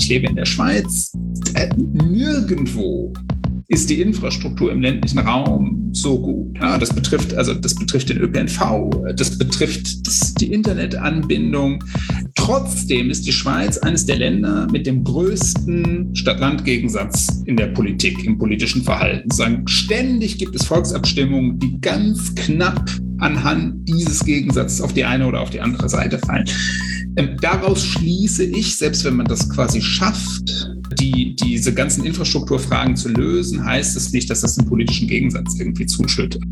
Ich lebe in der Schweiz. Äh, nirgendwo ist die Infrastruktur im ländlichen Raum so gut. Ja, das betrifft also das betrifft den ÖPNV, das betrifft das, die Internetanbindung. Trotzdem ist die Schweiz eines der Länder mit dem größten Stadt-Land-Gegensatz in der Politik, im politischen Verhalten. Ständig gibt es Volksabstimmungen, die ganz knapp anhand dieses Gegensatzes auf die eine oder auf die andere Seite fallen. Ähm, daraus schließe ich, selbst wenn man das quasi schafft, die, diese ganzen Infrastrukturfragen zu lösen, heißt es nicht, dass das einen politischen Gegensatz irgendwie zuschüttet.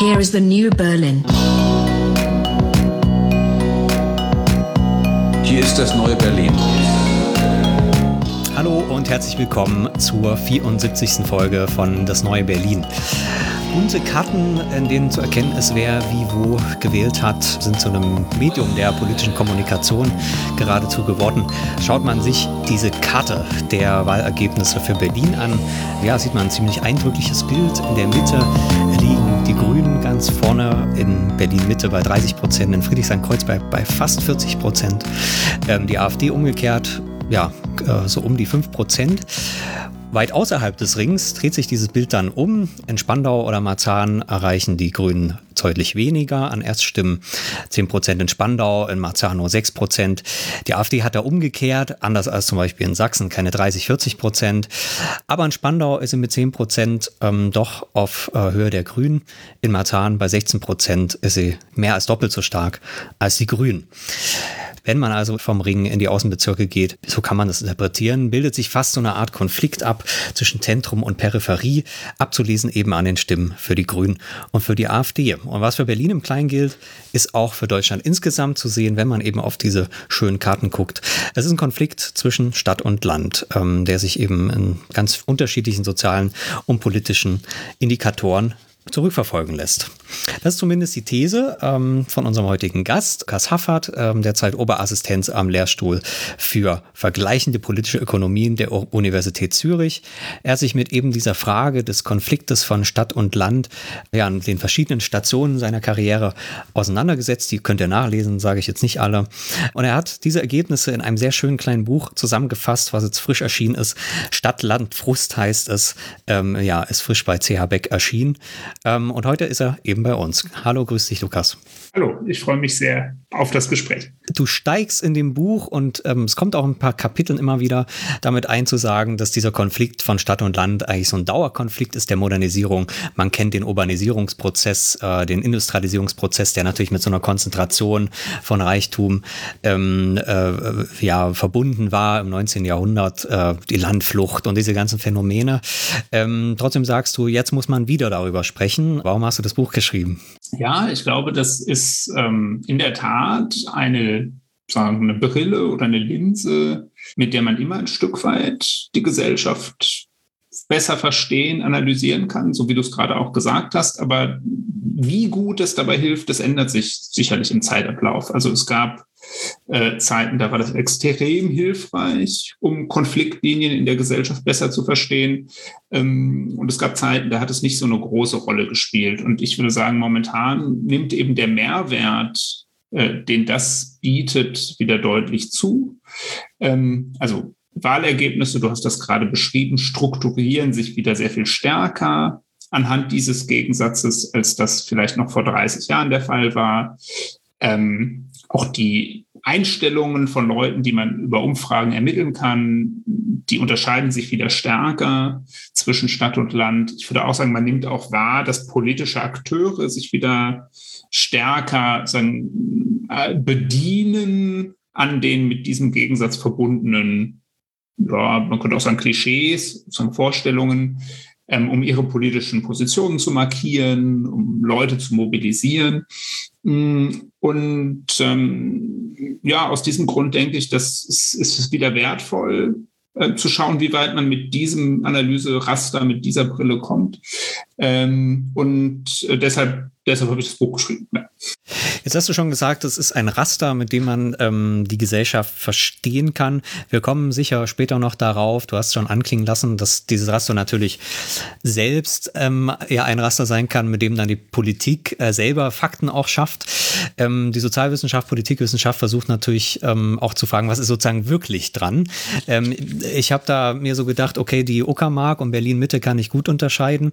Here is the new Berlin. Hier ist das neue Berlin. Hallo und herzlich willkommen zur 74. Folge von Das neue Berlin. Bunte Karten, in denen zu erkennen ist, wer wie wo gewählt hat, sind zu einem Medium der politischen Kommunikation geradezu geworden. Schaut man sich diese Karte der Wahlergebnisse für Berlin an, ja, sieht man ein ziemlich eindrückliches Bild. In der Mitte liegen die Grünen ganz vorne, in Berlin-Mitte bei 30 Prozent, in Friedrichshain-Kreuzberg bei fast 40 Prozent, ähm, die AfD umgekehrt, ja, äh, so um die 5 Prozent. Weit außerhalb des Rings dreht sich dieses Bild dann um. In Spandau oder Marzahn erreichen die Grünen deutlich weniger an Erststimmen. 10% in Spandau, in Marzahn nur 6%. Die AfD hat da umgekehrt, anders als zum Beispiel in Sachsen, keine 30, 40%. Aber in Spandau ist sie mit 10% ähm, doch auf äh, Höhe der Grünen. In Marzahn bei 16% ist sie mehr als doppelt so stark als die Grünen. Wenn man also vom Ring in die Außenbezirke geht, so kann man das interpretieren, bildet sich fast so eine Art Konflikt ab zwischen Zentrum und Peripherie, abzulesen eben an den Stimmen für die Grünen und für die AfD. Und was für Berlin im Kleinen gilt, ist auch für Deutschland insgesamt zu sehen, wenn man eben auf diese schönen Karten guckt. Es ist ein Konflikt zwischen Stadt und Land, ähm, der sich eben in ganz unterschiedlichen sozialen und politischen Indikatoren zurückverfolgen lässt. Das ist zumindest die These ähm, von unserem heutigen Gast, Kas Haffert, ähm, derzeit Oberassistenz am Lehrstuhl für vergleichende politische Ökonomien der Universität Zürich. Er hat sich mit eben dieser Frage des Konfliktes von Stadt und Land ja, an den verschiedenen Stationen seiner Karriere auseinandergesetzt. Die könnt ihr nachlesen, sage ich jetzt nicht alle. Und er hat diese Ergebnisse in einem sehr schönen kleinen Buch zusammengefasst, was jetzt frisch erschienen ist. Stadt, Land, Frust heißt es. Ähm, ja, ist frisch bei CH Beck erschienen. Ähm, und heute ist er eben bei uns. Hallo, grüß dich, Lukas. Hallo, ich freue mich sehr auf das Gespräch. Du steigst in dem Buch und ähm, es kommt auch ein paar Kapiteln immer wieder damit einzusagen, dass dieser Konflikt von Stadt und Land eigentlich so ein Dauerkonflikt ist der Modernisierung. Man kennt den Urbanisierungsprozess, äh, den Industrialisierungsprozess, der natürlich mit so einer Konzentration von Reichtum ähm, äh, ja, verbunden war im 19. Jahrhundert, äh, die Landflucht und diese ganzen Phänomene. Ähm, trotzdem sagst du, jetzt muss man wieder darüber sprechen. Warum hast du das Buch geschrieben? Ja, ich glaube, das ist ähm, in der Tat eine, sagen eine Brille oder eine Linse, mit der man immer ein Stück weit die Gesellschaft besser verstehen, analysieren kann, so wie du es gerade auch gesagt hast. Aber wie gut es dabei hilft, das ändert sich sicherlich im Zeitablauf. Also es gab äh, Zeiten, da war das extrem hilfreich, um Konfliktlinien in der Gesellschaft besser zu verstehen. Ähm, und es gab Zeiten, da hat es nicht so eine große Rolle gespielt. Und ich würde sagen, momentan nimmt eben der Mehrwert, äh, den das bietet, wieder deutlich zu. Ähm, also Wahlergebnisse, du hast das gerade beschrieben, strukturieren sich wieder sehr viel stärker anhand dieses Gegensatzes, als das vielleicht noch vor 30 Jahren der Fall war. Ähm, auch die Einstellungen von Leuten, die man über Umfragen ermitteln kann, die unterscheiden sich wieder stärker zwischen Stadt und Land. Ich würde auch sagen, man nimmt auch wahr, dass politische Akteure sich wieder stärker sagen, äh, bedienen an den mit diesem Gegensatz verbundenen, ja, man könnte auch sagen Klischees, sagen Vorstellungen, um ihre politischen Positionen zu markieren, um Leute zu mobilisieren. Mm, und ähm, ja, aus diesem Grund denke ich, dass es, ist es wieder wertvoll, äh, zu schauen, wie weit man mit diesem Analyseraster, mit dieser Brille kommt. Ähm, und äh, deshalb deshalb habe ich das Buch geschrieben. Ja. Jetzt hast du schon gesagt, es ist ein Raster, mit dem man ähm, die Gesellschaft verstehen kann. Wir kommen sicher später noch darauf. Du hast schon anklingen lassen, dass dieses Raster natürlich selbst ähm, ja ein Raster sein kann, mit dem dann die Politik äh, selber Fakten auch schafft. Ähm, die Sozialwissenschaft, Politikwissenschaft versucht natürlich ähm, auch zu fragen, was ist sozusagen wirklich dran. Ähm, ich habe da mir so gedacht, okay, die Uckermark und Berlin Mitte kann ich gut unterscheiden.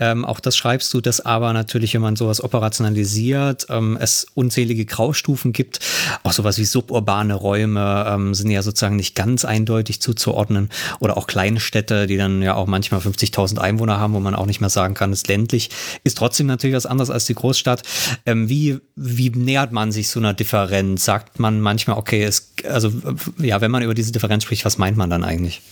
Ähm, auch das schreibst du, dass aber natürlich, wenn man sowas operationalisiert, ähm, es unzählige Graustufen gibt. Auch sowas wie suburbane Räume ähm, sind ja sozusagen nicht ganz eindeutig zuzuordnen. Oder auch kleine Städte, die dann ja auch manchmal 50.000 Einwohner haben, wo man auch nicht mehr sagen kann, ist ländlich. Ist trotzdem natürlich was anderes als die Großstadt. Ähm, wie, wie nähert man sich so einer Differenz? Sagt man manchmal, okay, es, also ja, wenn man über diese Differenz spricht, was meint man dann eigentlich?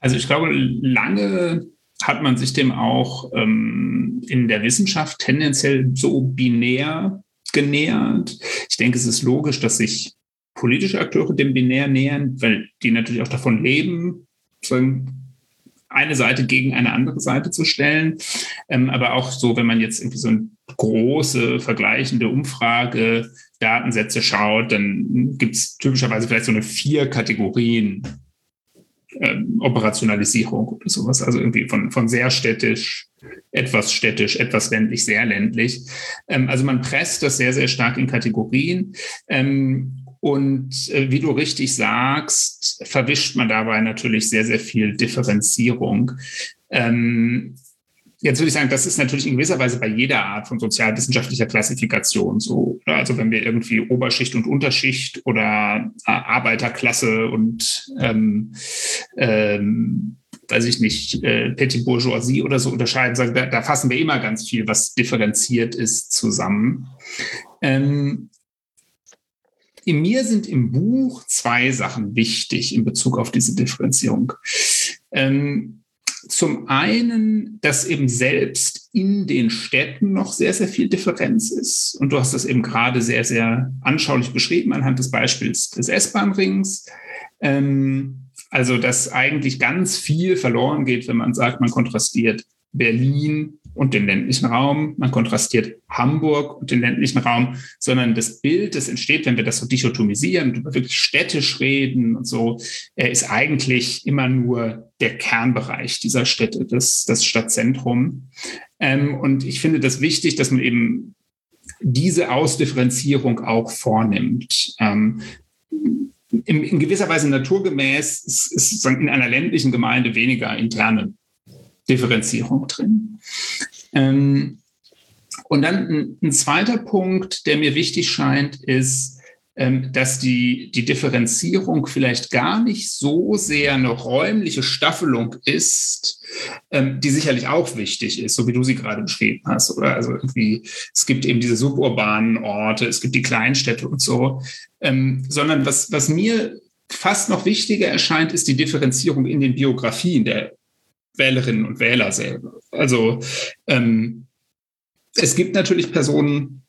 Also ich glaube, lange hat man sich dem auch ähm, in der Wissenschaft tendenziell so binär genähert. Ich denke, es ist logisch, dass sich politische Akteure dem binär nähern, weil die natürlich auch davon leben, eine Seite gegen eine andere Seite zu stellen. Ähm, aber auch so, wenn man jetzt irgendwie so eine große vergleichende Umfrage Datensätze schaut, dann gibt es typischerweise vielleicht so eine vier Kategorien ähm, Operationalisierung oder sowas. Also irgendwie von, von sehr städtisch, etwas städtisch, etwas ländlich, sehr ländlich. Ähm, also man presst das sehr, sehr stark in Kategorien. Ähm, und äh, wie du richtig sagst, verwischt man dabei natürlich sehr, sehr viel Differenzierung. Ähm, Jetzt würde ich sagen, das ist natürlich in gewisser Weise bei jeder Art von sozialwissenschaftlicher Klassifikation so. Also wenn wir irgendwie Oberschicht und Unterschicht oder äh, Arbeiterklasse und ähm, ähm, weiß ich nicht, äh, Petit Bourgeoisie oder so unterscheiden, sagen, da, da, fassen wir immer ganz viel, was differenziert ist, zusammen. Ähm, in mir sind im Buch zwei Sachen wichtig in Bezug auf diese Differenzierung. Ähm, zum einen, dass eben selbst in den Städten noch sehr, sehr viel Differenz ist. Und du hast das eben gerade sehr, sehr anschaulich beschrieben anhand des Beispiels des S-Bahn-Rings. Ähm, also, dass eigentlich ganz viel verloren geht, wenn man sagt, man kontrastiert Berlin und den ländlichen Raum, man kontrastiert Hamburg und den ländlichen Raum, sondern das Bild, das entsteht, wenn wir das so dichotomisieren über wirklich städtisch reden und so, äh, ist eigentlich immer nur der Kernbereich dieser Städte, das, das Stadtzentrum. Ähm, und ich finde das wichtig, dass man eben diese Ausdifferenzierung auch vornimmt. Ähm, in, gewisser Weise naturgemäß ist, ist in einer ländlichen Gemeinde weniger interne Differenzierung drin. Ähm, und dann ein, zweiter Punkt, der mir wichtig scheint, ist, ähm, dass die, die Differenzierung vielleicht gar nicht so sehr eine räumliche Staffelung ist, ähm, die sicherlich auch wichtig ist, so wie du sie gerade beschrieben hast. Oder also irgendwie, es gibt eben diese suburbanen Orte, es gibt die Kleinstädte und so, ähm, sondern was, was mir fast noch wichtiger erscheint, ist die Differenzierung in den Biografien der Wählerinnen und Wähler selber. Also ähm, es gibt natürlich Personen,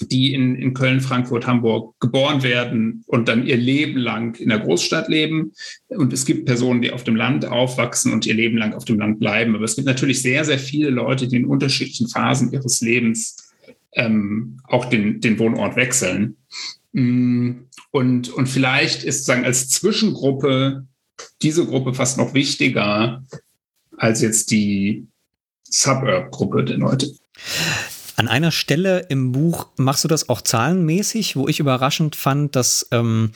die in, in Köln, Frankfurt, Hamburg geboren werden und dann ihr Leben lang in der Großstadt leben. Und es gibt Personen, die auf dem Land aufwachsen und ihr Leben lang auf dem Land bleiben. Aber es gibt natürlich sehr, sehr viele Leute, die in unterschiedlichen Phasen ihres Lebens ähm, auch den, den Wohnort wechseln. Mm, und, und vielleicht ist sagen als Zwischengruppe diese Gruppe fast noch wichtiger als jetzt die Suburb-Gruppe der Leute. An einer Stelle im Buch machst du das auch zahlenmäßig, wo ich überraschend fand, dass ähm,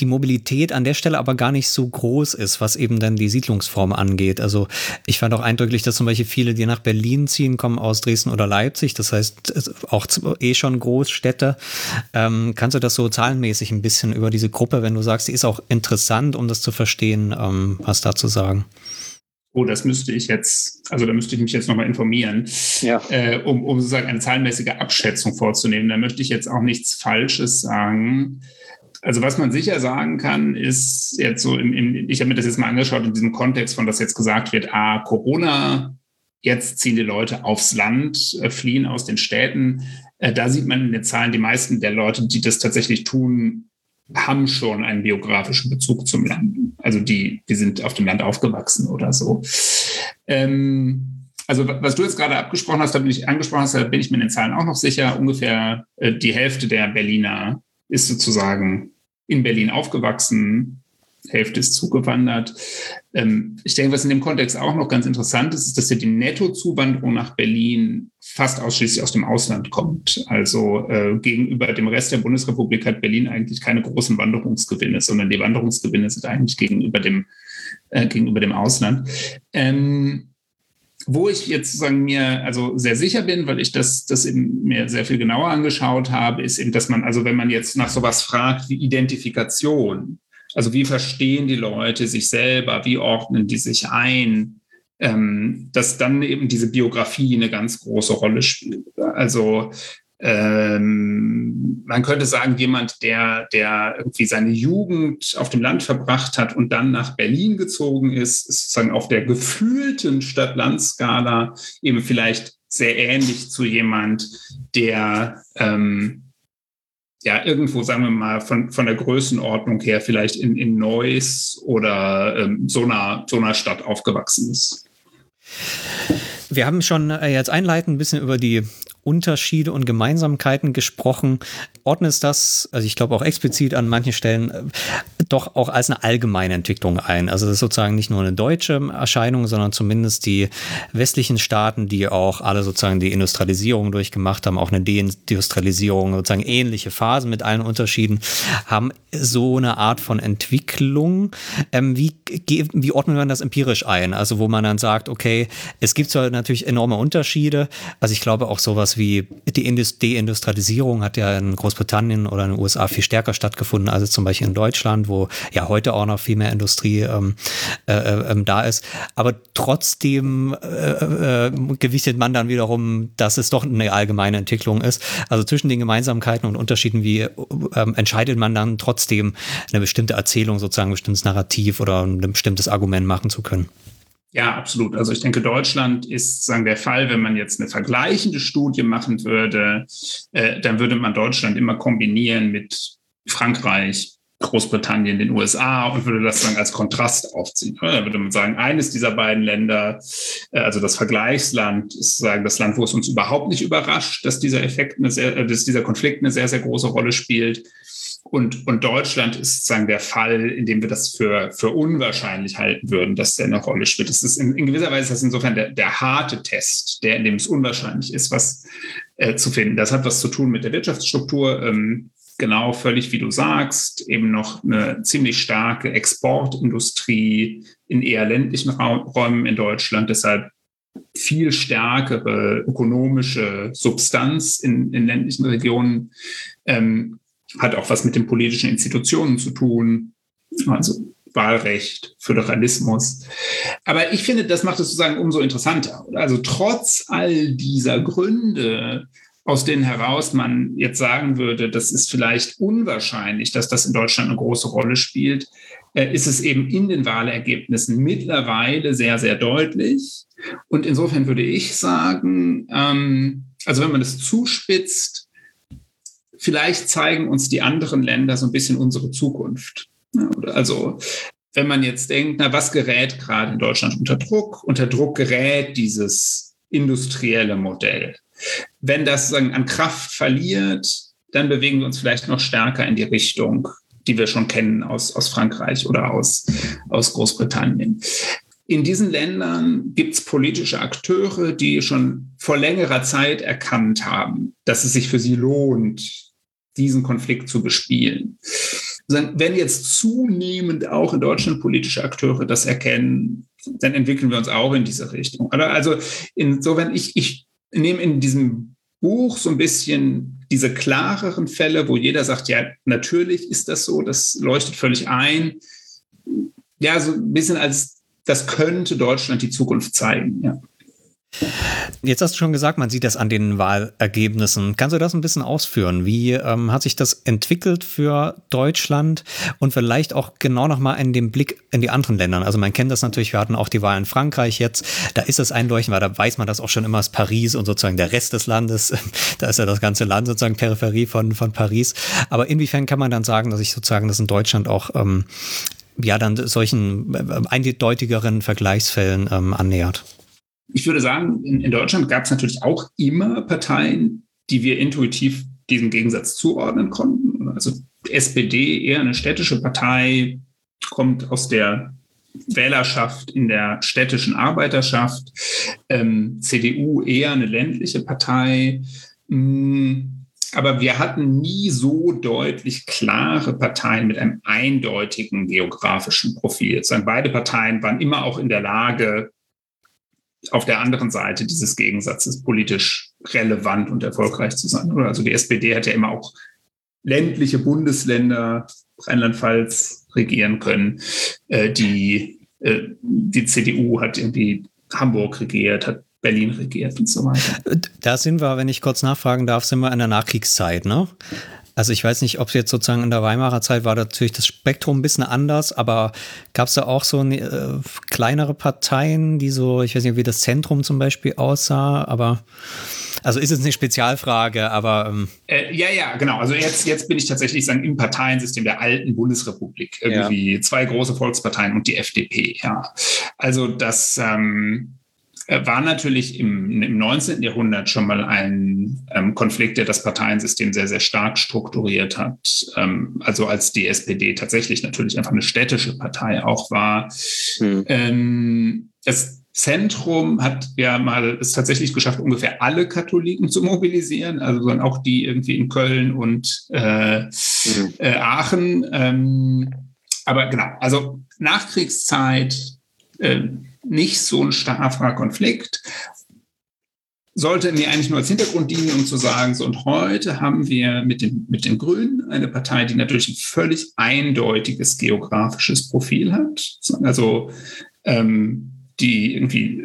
die Mobilität an der Stelle aber gar nicht so groß ist, was eben dann die Siedlungsform angeht. Also ich fand auch eindrücklich, dass zum Beispiel viele, die nach Berlin ziehen, kommen aus Dresden oder Leipzig. Das heißt auch eh schon Großstädte. Ähm, kannst du das so zahlenmäßig ein bisschen über diese Gruppe, wenn du sagst, die ist auch interessant, um das zu verstehen, ähm, was da zu sagen? Oh, das müsste ich jetzt, also da müsste ich mich jetzt nochmal informieren, ja. äh, um, um sozusagen eine zahlenmäßige Abschätzung vorzunehmen. Da möchte ich jetzt auch nichts Falsches sagen. Also was man sicher sagen kann, ist jetzt so, im, im, ich habe mir das jetzt mal angeschaut in diesem Kontext von, dass jetzt gesagt wird, ah, Corona, jetzt ziehen die Leute aufs Land, äh, fliehen aus den Städten. Äh, da sieht man in den Zahlen, die meisten der Leute, die das tatsächlich tun, haben schon einen biografischen Bezug zum Land. Also die, die sind auf dem Land aufgewachsen oder so. Ähm, also was du jetzt gerade abgesprochen hast, da bin ich angesprochen hast, da bin ich mir in den Zahlen auch noch sicher. Ungefähr äh, die Hälfte der Berliner ist sozusagen in Berlin aufgewachsen, Hälfte ist zugewandert. Ähm, ich denke, was in dem Kontext auch noch ganz interessant ist, ist, dass ja die Nettozuwanderung nach Berlin fast ausschließlich aus dem Ausland kommt. Also äh, gegenüber dem Rest der Bundesrepublik hat Berlin eigentlich keine großen Wanderungsgewinne, sondern die Wanderungsgewinne sind eigentlich gegenüber dem, äh, gegenüber dem Ausland. Ähm, wo ich jetzt sozusagen mir also sehr sicher bin, weil ich das, das eben mir sehr viel genauer angeschaut habe, ist eben, dass man, also wenn man jetzt nach sowas fragt wie Identifikation, also wie verstehen die Leute sich selber, wie ordnen die sich ein, ähm, dass dann eben diese Biografie eine ganz große Rolle spielt. Also ähm, man könnte sagen, jemand, der, der irgendwie seine Jugend auf dem Land verbracht hat und dann nach Berlin gezogen ist, ist sozusagen auf der gefühlten Stadt-Land-Skala eben vielleicht sehr ähnlich zu jemand, der ähm, ja irgendwo, sagen wir mal, von, von der Größenordnung her vielleicht in, in Neuss oder ähm, so, einer, so einer Stadt aufgewachsen ist. Wir haben schon äh, jetzt einleitend ein bisschen über die Unterschiede und Gemeinsamkeiten gesprochen. Ordnest das, also ich glaube auch explizit an manchen Stellen, äh, doch auch als eine allgemeine Entwicklung ein. Also das ist sozusagen nicht nur eine deutsche Erscheinung, sondern zumindest die westlichen Staaten, die auch alle sozusagen die Industrialisierung durchgemacht haben, auch eine Deindustrialisierung, sozusagen ähnliche Phasen mit allen Unterschieden, haben so eine Art von Entwicklung. Ähm, wie, wie ordnet man das empirisch ein? Also wo man dann sagt, okay, es gibt zwar natürlich enorme Unterschiede, also ich glaube auch sowas sowas wie die Deindustrialisierung hat ja in Großbritannien oder in den USA viel stärker stattgefunden als zum Beispiel in Deutschland, wo ja heute auch noch viel mehr Industrie ähm, äh, äh, da ist. Aber trotzdem äh, äh, gewichtet man dann wiederum, dass es doch eine allgemeine Entwicklung ist. Also zwischen den Gemeinsamkeiten und Unterschieden, wie ähm, entscheidet man dann trotzdem eine bestimmte Erzählung, sozusagen ein bestimmtes Narrativ oder ein bestimmtes Argument machen zu können? Ja, absolut. Also ich denke, Deutschland ist sagen der Fall, wenn man jetzt eine vergleichende Studie machen würde, äh, dann würde man Deutschland immer kombinieren mit Frankreich, Großbritannien, den USA und würde das dann als Kontrast aufziehen. Da würde man sagen, eines dieser beiden Länder, äh, also das Vergleichsland, ist sagen das Land, wo es uns überhaupt nicht überrascht, dass dieser Effekt, eine sehr, äh, dass dieser Konflikt eine sehr, sehr große Rolle spielt. Und, und Deutschland ist sozusagen der Fall, in dem wir das für, für unwahrscheinlich halten würden, dass der eine Rolle spielt. Das ist in, in gewisser Weise ist das insofern der, der harte Test, der, in dem es unwahrscheinlich ist, was äh, zu finden. Das hat was zu tun mit der Wirtschaftsstruktur. Ähm, genau, völlig wie du sagst, eben noch eine ziemlich starke Exportindustrie in eher ländlichen Räumen in Deutschland. Deshalb viel stärkere ökonomische Substanz in, in ländlichen Regionen. Ähm, hat auch was mit den politischen Institutionen zu tun. Also Wahlrecht, Föderalismus. Aber ich finde, das macht es sozusagen umso interessanter. Also trotz all dieser Gründe, aus denen heraus man jetzt sagen würde, das ist vielleicht unwahrscheinlich, dass das in Deutschland eine große Rolle spielt, äh, ist es eben in den Wahlergebnissen mittlerweile sehr, sehr deutlich. Und insofern würde ich sagen, ähm, also wenn man das zuspitzt, vielleicht zeigen uns die anderen Länder so ein bisschen unsere Zukunft. Also wenn man jetzt denkt, na, was gerät gerade in Deutschland unter Druck? Unter Druck gerät dieses industrielle Modell. Wenn das sagen, an Kraft verliert, dann bewegen wir uns vielleicht noch stärker in die Richtung, die wir schon kennen aus, aus Frankreich oder aus, aus Großbritannien. In diesen Ländern gibt es politische Akteure, die schon vor längerer Zeit erkannt haben, dass es sich für sie lohnt, diesen Konflikt zu bespielen. Wenn jetzt zunehmend auch in Deutschland politische Akteure das erkennen, dann entwickeln wir uns auch in diese Richtung. Also insofern, ich, ich nehme in diesem Buch so ein bisschen diese klareren Fälle, wo jeder sagt, ja, natürlich ist das so, das leuchtet völlig ein. Ja, so ein bisschen als, das könnte Deutschland die Zukunft zeigen. Ja. Jetzt hast du schon gesagt, man sieht das an den Wahlergebnissen. Kannst du das ein bisschen ausführen? Wie ähm, hat sich das entwickelt für Deutschland und vielleicht auch genau nochmal in dem Blick in die anderen Länder? Also man kennt das natürlich, wir hatten auch die Wahl in Frankreich jetzt, da ist es einleuchtend, weil da weiß man das auch schon immer als Paris und sozusagen der Rest des Landes, da ist ja das ganze Land sozusagen Peripherie von, von Paris. Aber inwiefern kann man dann sagen, dass ich sozusagen das in Deutschland auch ähm, ja dann solchen äh, eindeutigeren Vergleichsfällen ähm, annähert? Ich würde sagen, in, in Deutschland gab es natürlich auch immer Parteien, die wir intuitiv diesem Gegensatz zuordnen konnten. Also SPD eher eine städtische Partei, kommt aus der Wählerschaft in der städtischen Arbeiterschaft, ähm, CDU eher eine ländliche Partei. Mm, aber wir hatten nie so deutlich klare Parteien mit einem eindeutigen geografischen Profil. Beide Parteien waren immer auch in der Lage, auf der anderen Seite dieses Gegensatzes politisch relevant und erfolgreich zu sein. Also die SPD hat ja immer auch ländliche Bundesländer, Rheinland-Pfalz, regieren können. Äh, die, äh, die CDU hat irgendwie Hamburg regiert, hat Berlin regiert und so weiter. Da sind wir, wenn ich kurz nachfragen darf, sind wir in der Nachkriegszeit, ne? Also ich weiß nicht, ob jetzt sozusagen in der Weimarer Zeit war natürlich das Spektrum ein bisschen anders, aber gab es da auch so eine, äh, kleinere Parteien, die so, ich weiß nicht, wie das Zentrum zum Beispiel aussah, aber also ist es eine Spezialfrage, aber. Ähm äh, ja, ja, genau. Also jetzt, jetzt bin ich tatsächlich sagen, im Parteiensystem der alten Bundesrepublik. Irgendwie ja. zwei große Volksparteien und die FDP, ja. Also das ähm, äh, war natürlich im, im 19. Jahrhundert schon mal ein ähm, Konflikt, der das Parteiensystem sehr, sehr stark strukturiert hat. Ähm, also als die SPD tatsächlich natürlich einfach eine städtische Partei auch war. Hm. Ähm, das Zentrum hat ja mal es tatsächlich geschafft, ungefähr alle Katholiken zu mobilisieren, also dann auch die irgendwie in Köln und äh, mhm. äh, Aachen. Ähm, aber genau, also Nachkriegszeit, äh, nicht so ein starker Konflikt. Sollte mir eigentlich nur als Hintergrund dienen, um zu sagen, so und heute haben wir mit den, mit den Grünen eine Partei, die natürlich ein völlig eindeutiges geografisches Profil hat. Also ähm, die irgendwie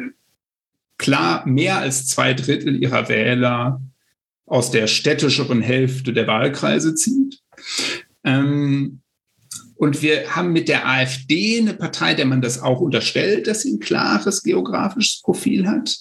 klar mehr als zwei Drittel ihrer Wähler aus der städtischeren Hälfte der Wahlkreise zieht. Ähm, und wir haben mit der AfD eine Partei, der man das auch unterstellt, dass sie ein klares geografisches Profil hat.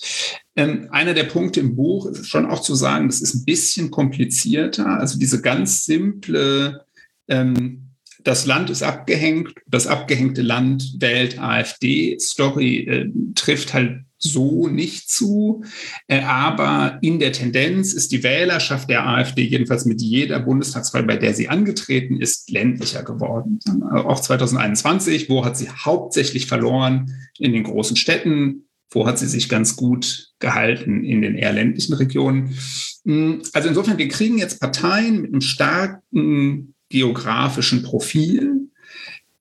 Ähm, einer der Punkte im Buch ist schon auch zu sagen, das ist ein bisschen komplizierter. Also diese ganz simple ähm, das Land ist abgehängt, das abgehängte Land wählt AfD. Story äh, trifft halt so nicht zu. Äh, aber in der Tendenz ist die Wählerschaft der AfD jedenfalls mit jeder Bundestagswahl, bei der sie angetreten ist, ländlicher geworden. Auch 2021, wo hat sie hauptsächlich verloren? In den großen Städten. Wo hat sie sich ganz gut gehalten? In den eher ländlichen Regionen. Hm, also insofern, wir kriegen jetzt Parteien mit einem starken geografischen Profil.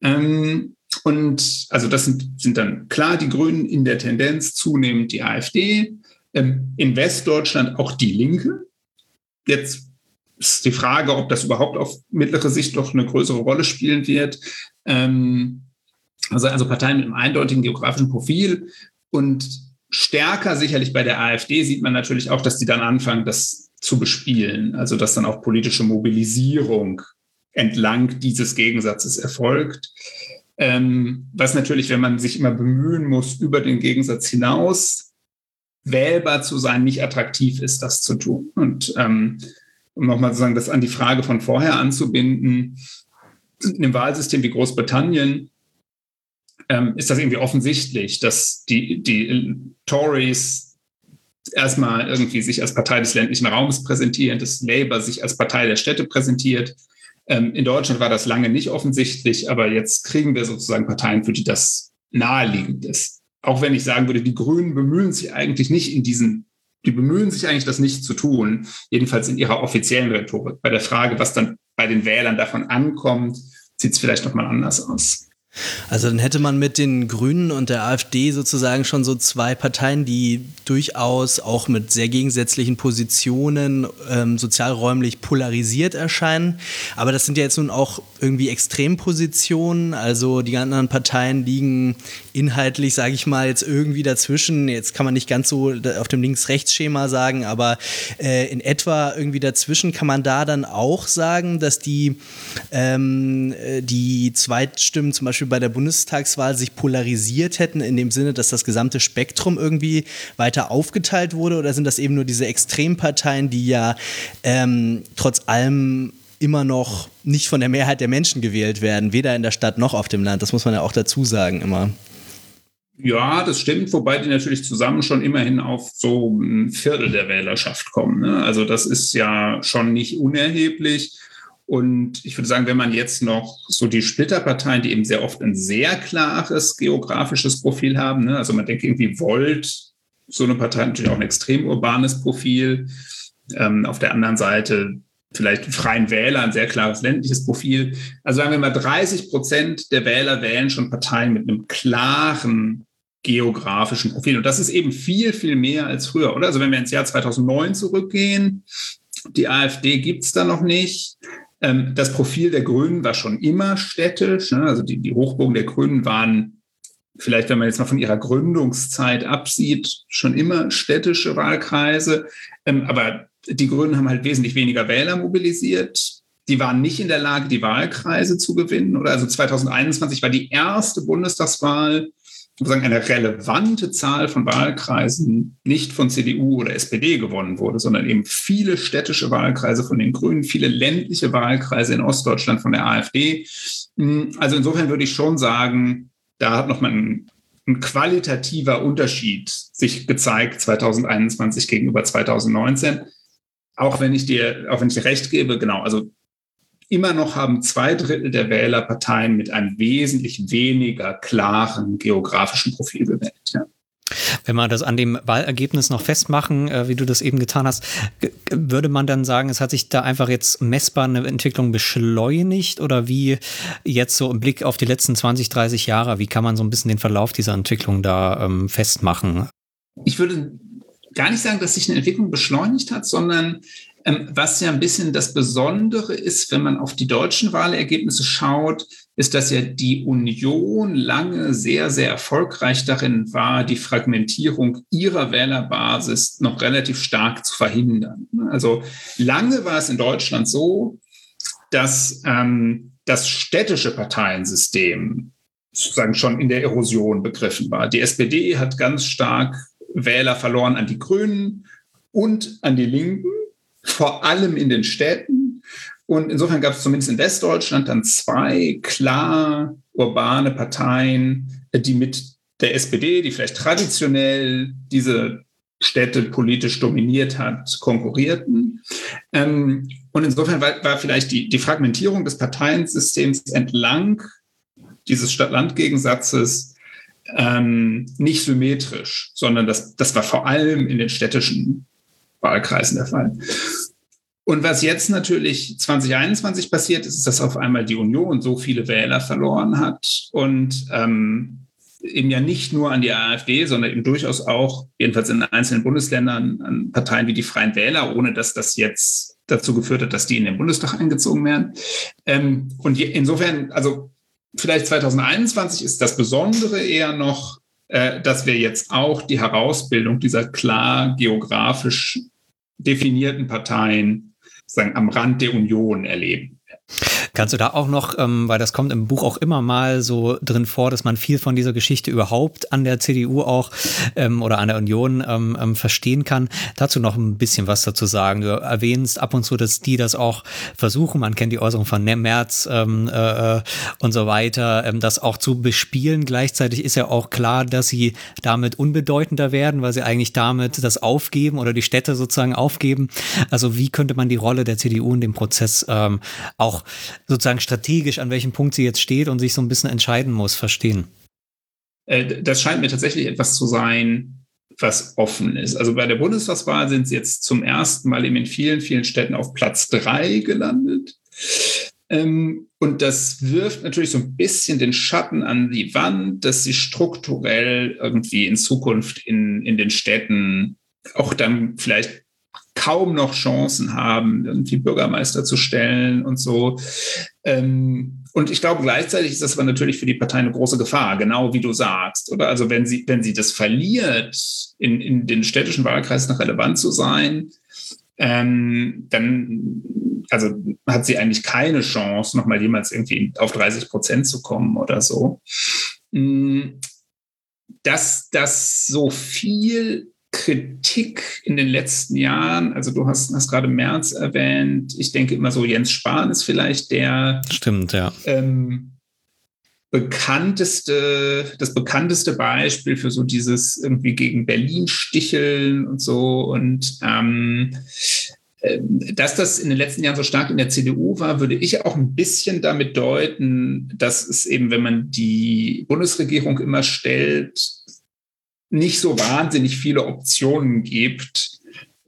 Ähm, und also das sind, sind dann klar die Grünen in der Tendenz, zunehmend die AfD, ähm, in Westdeutschland auch die Linke. Jetzt ist die Frage, ob das überhaupt auf mittlere Sicht doch eine größere Rolle spielen wird. Ähm, also, also Parteien mit einem eindeutigen geografischen Profil und stärker sicherlich bei der AfD sieht man natürlich auch, dass die dann anfangen, das zu bespielen. Also dass dann auch politische Mobilisierung entlang dieses Gegensatzes erfolgt. Ähm, was natürlich, wenn man sich immer bemühen muss, über den Gegensatz hinaus wählbar zu sein, nicht attraktiv ist, das zu tun. Und ähm, um nochmal zu sagen, das an die Frage von vorher anzubinden, in einem Wahlsystem wie Großbritannien ähm, ist das irgendwie offensichtlich, dass die, die Tories erstmal irgendwie sich als Partei des ländlichen Raumes präsentieren, dass Labour sich als Partei der Städte präsentiert ähm, in Deutschland war das lange nicht offensichtlich, aber jetzt kriegen wir sozusagen Parteien, für die das naheliegend ist. Auch wenn ich sagen würde, die Grünen bemühen sich eigentlich nicht in diesen, die bemühen sich eigentlich, das nicht zu tun, jedenfalls in ihrer offiziellen Rhetorik. Bei der Frage, was dann bei den Wählern davon ankommt, sieht es vielleicht nochmal anders aus. Also dann hätte man mit den Grünen und der AfD sozusagen schon so zwei Parteien, die durchaus auch mit sehr gegensätzlichen Positionen ähm, sozialräumlich polarisiert erscheinen. Aber das sind ja jetzt nun auch irgendwie Extrempositionen. Also die anderen Parteien liegen inhaltlich, sage ich mal, jetzt irgendwie dazwischen. Jetzt kann man nicht ganz so auf dem Links-Rechts-Schema sagen, aber äh, in etwa irgendwie dazwischen kann man da dann auch sagen, dass die, ähm, äh, die Zweitstimmen zum Beispiel bei der Bundestagswahl sich polarisiert hätten, in dem Sinne, dass das gesamte Spektrum irgendwie weiter aufgeteilt wurde? Oder sind das eben nur diese Extremparteien, die ja ähm, trotz allem immer noch nicht von der Mehrheit der Menschen gewählt werden, weder in der Stadt noch auf dem Land? Das muss man ja auch dazu sagen immer. Ja, das stimmt, wobei die natürlich zusammen schon immerhin auf so ein Viertel der Wählerschaft kommen. Ne? Also das ist ja schon nicht unerheblich. Und ich würde sagen, wenn man jetzt noch so die Splitterparteien, die eben sehr oft ein sehr klares geografisches Profil haben, ne? also man denkt irgendwie Volt, so eine Partei natürlich auch ein extrem urbanes Profil. Ähm, auf der anderen Seite vielleicht Freien Wähler, ein sehr klares ländliches Profil. Also sagen wir mal, 30 Prozent der Wähler wählen schon Parteien mit einem klaren geografischen Profil. Und das ist eben viel, viel mehr als früher, oder? Also wenn wir ins Jahr 2009 zurückgehen, die AfD gibt es da noch nicht. Ähm, das Profil der Grünen war schon immer städtisch. Ne? Also die, die Hochburgen der Grünen waren vielleicht, wenn man jetzt mal von ihrer Gründungszeit absieht, schon immer städtische Wahlkreise. Ähm, aber die Grünen haben halt wesentlich weniger Wähler mobilisiert. Die waren nicht in der Lage, die Wahlkreise zu gewinnen. Oder also 2021 war die erste Bundestagswahl, sozusagen eine relevante Zahl von Wahlkreisen nicht von CDU oder SPD gewonnen wurde, sondern eben viele städtische Wahlkreise von den Grünen, viele ländliche Wahlkreise in Ostdeutschland von der AfD. Also insofern würde ich schon sagen, da hat nochmal ein, ein qualitativer Unterschied sich gezeigt 2021 gegenüber 2019 auch wenn ich dir, auch wenn ich dir recht gebe, genau, also immer noch haben zwei Drittel der Wählerparteien mit einem wesentlich weniger klaren geografischen Profil gewählt. Ja. Wenn wir das an dem Wahlergebnis noch festmachen, äh, wie du das eben getan hast, würde man dann sagen, es hat sich da einfach jetzt messbar eine Entwicklung beschleunigt oder wie jetzt so im Blick auf die letzten 20, 30 Jahre, wie kann man so ein bisschen den Verlauf dieser Entwicklung da ähm, festmachen? Ich würde gar nicht sagen, dass sich eine Entwicklung beschleunigt hat, sondern was ja ein bisschen das Besondere ist, wenn man auf die deutschen Wahlergebnisse schaut, ist, dass ja die Union lange sehr, sehr erfolgreich darin war, die Fragmentierung ihrer Wählerbasis noch relativ stark zu verhindern. Also lange war es in Deutschland so, dass ähm, das städtische Parteiensystem sozusagen schon in der Erosion begriffen war. Die SPD hat ganz stark Wähler verloren an die Grünen und an die Linken, vor allem in den Städten. Und insofern gab es zumindest in Westdeutschland dann zwei klar urbane Parteien, die mit der SPD, die vielleicht traditionell diese Städte politisch dominiert hat, konkurrierten. Ähm, und insofern war, war vielleicht die, die Fragmentierung des Parteiensystems entlang dieses Stadt-Land-Gegensatzes ähm, nicht symmetrisch, sondern das, das war vor allem in den städtischen Wahlkreisen der Fall. Und was jetzt natürlich 2021 passiert ist, ist, dass auf einmal die Union so viele Wähler verloren hat und ähm, eben ja nicht nur an die AfD, sondern eben durchaus auch, jedenfalls in einzelnen Bundesländern, an Parteien wie die Freien Wähler, ohne dass das jetzt dazu geführt hat, dass die in den Bundestag eingezogen werden. Ähm, und insofern, also vielleicht 2021 ist das Besondere eher noch, dass wir jetzt auch die Herausbildung dieser klar geografisch definierten Parteien sagen, am Rand der Union erleben. Kannst du da auch noch, ähm, weil das kommt im Buch auch immer mal so drin vor, dass man viel von dieser Geschichte überhaupt an der CDU auch ähm, oder an der Union ähm, ähm, verstehen kann, dazu noch ein bisschen was dazu sagen. Du erwähnst ab und zu, dass die das auch versuchen, man kennt die Äußerung von Merz ähm, äh, und so weiter, ähm, das auch zu bespielen. Gleichzeitig ist ja auch klar, dass sie damit unbedeutender werden, weil sie eigentlich damit das aufgeben oder die Städte sozusagen aufgeben. Also wie könnte man die Rolle der CDU in dem Prozess ähm, auch auch sozusagen strategisch, an welchem Punkt sie jetzt steht und sich so ein bisschen entscheiden muss, verstehen? Äh, das scheint mir tatsächlich etwas zu sein, was offen ist. Also bei der Bundestagswahl sind sie jetzt zum ersten Mal in vielen, vielen Städten auf Platz drei gelandet. Ähm, und das wirft natürlich so ein bisschen den Schatten an die Wand, dass sie strukturell irgendwie in Zukunft in, in den Städten auch dann vielleicht kaum noch Chancen haben, irgendwie Bürgermeister zu stellen und so. Ähm, und ich glaube, gleichzeitig ist das aber natürlich für die Partei eine große Gefahr, genau wie du sagst. Oder also wenn sie, wenn sie das verliert, in, in den städtischen Wahlkreisen relevant zu sein, ähm, dann also hat sie eigentlich keine Chance, nochmal jemals irgendwie auf 30 Prozent zu kommen oder so. Mm, dass das so viel Kritik in den letzten Jahren, also du hast, hast gerade März erwähnt, ich denke immer so, Jens Spahn ist vielleicht der, Stimmt, ja. Ähm, bekannteste, das bekannteste Beispiel für so dieses irgendwie gegen Berlin sticheln und so. Und ähm, äh, dass das in den letzten Jahren so stark in der CDU war, würde ich auch ein bisschen damit deuten, dass es eben, wenn man die Bundesregierung immer stellt, nicht so wahnsinnig viele Optionen gibt,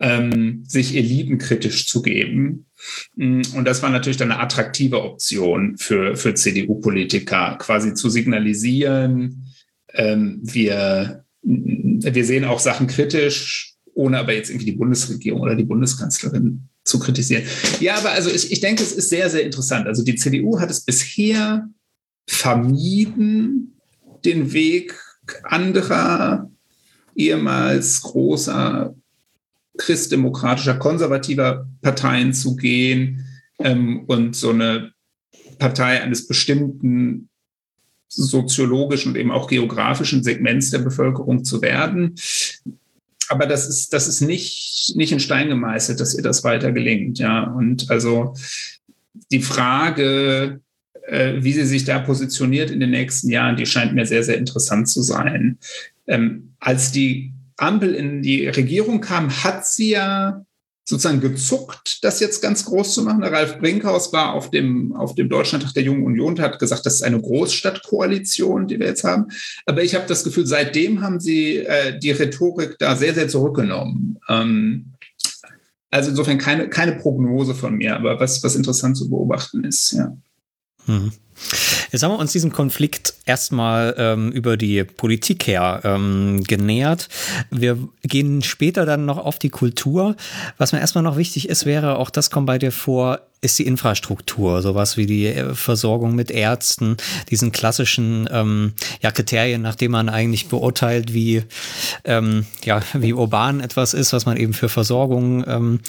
ähm, sich elitenkritisch zu geben. Mm, und das war natürlich dann eine attraktive Option für, für CDU-Politiker, quasi zu signalisieren, ähm, wir, wir sehen auch Sachen kritisch, ohne aber jetzt irgendwie die Bundesregierung oder die Bundeskanzlerin zu kritisieren. Ja, aber also ich, ich denke, es ist sehr, sehr interessant. Also die CDU hat es bisher vermieden, den Weg anderer ehemals großer christdemokratischer, konservativer Parteien zu gehen ähm, und so eine Partei eines bestimmten soziologischen und eben auch geografischen Segments der Bevölkerung zu werden. Aber das ist, das ist nicht, nicht in Stein gemeißelt, dass ihr das weiter gelingt. Ja, und also die Frage, äh, wie sie sich da positioniert in den nächsten Jahren, die scheint mir sehr, sehr interessant zu sein. Ähm, als die Ampel in die Regierung kam, hat sie ja sozusagen gezuckt, das jetzt ganz groß zu machen. Ralf Brinkhaus war auf dem, auf dem Deutschlandtag der Jungen Union und hat gesagt, das ist eine Großstadtkoalition, die wir jetzt haben. Aber ich habe das Gefühl, seitdem haben sie äh, die Rhetorik da sehr, sehr zurückgenommen. Ähm, also insofern keine, keine Prognose von mir, aber was, was interessant zu beobachten ist, ja. Mhm. Jetzt haben wir uns diesem Konflikt erstmal ähm, über die Politik her ähm, genähert. Wir gehen später dann noch auf die Kultur. Was mir erstmal noch wichtig ist, wäre, auch das kommt bei dir vor, ist die Infrastruktur, sowas wie die äh, Versorgung mit Ärzten, diesen klassischen ähm, ja, Kriterien, nach denen man eigentlich beurteilt, wie, ähm, ja, wie urban etwas ist, was man eben für Versorgung ähm,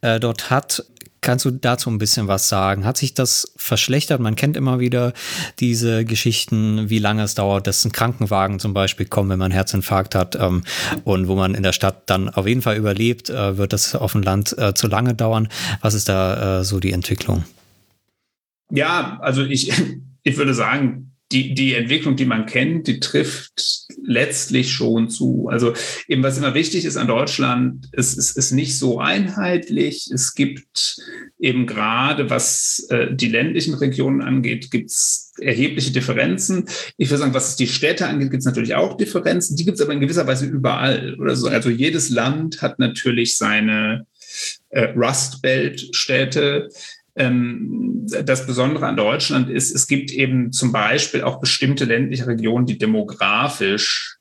äh, dort hat. Kannst du dazu ein bisschen was sagen? Hat sich das verschlechtert? Man kennt immer wieder diese Geschichten, wie lange es dauert, dass ein Krankenwagen zum Beispiel kommt, wenn man einen Herzinfarkt hat ähm, und wo man in der Stadt dann auf jeden Fall überlebt, äh, wird das auf dem Land äh, zu lange dauern. Was ist da äh, so die Entwicklung? Ja, also ich, ich würde sagen, die, die Entwicklung, die man kennt, die trifft letztlich schon zu. Also eben, was immer wichtig ist an Deutschland, es, es ist nicht so einheitlich. Es gibt eben gerade, was äh, die ländlichen Regionen angeht, gibt es erhebliche Differenzen. Ich würde sagen, was die Städte angeht, gibt es natürlich auch Differenzen. Die gibt es aber in gewisser Weise überall. Oder so. Also jedes Land hat natürlich seine äh, Rust Belt Städte. Ähm, das Besondere an Deutschland ist, es gibt eben zum Beispiel auch bestimmte ländliche Regionen, die demografisch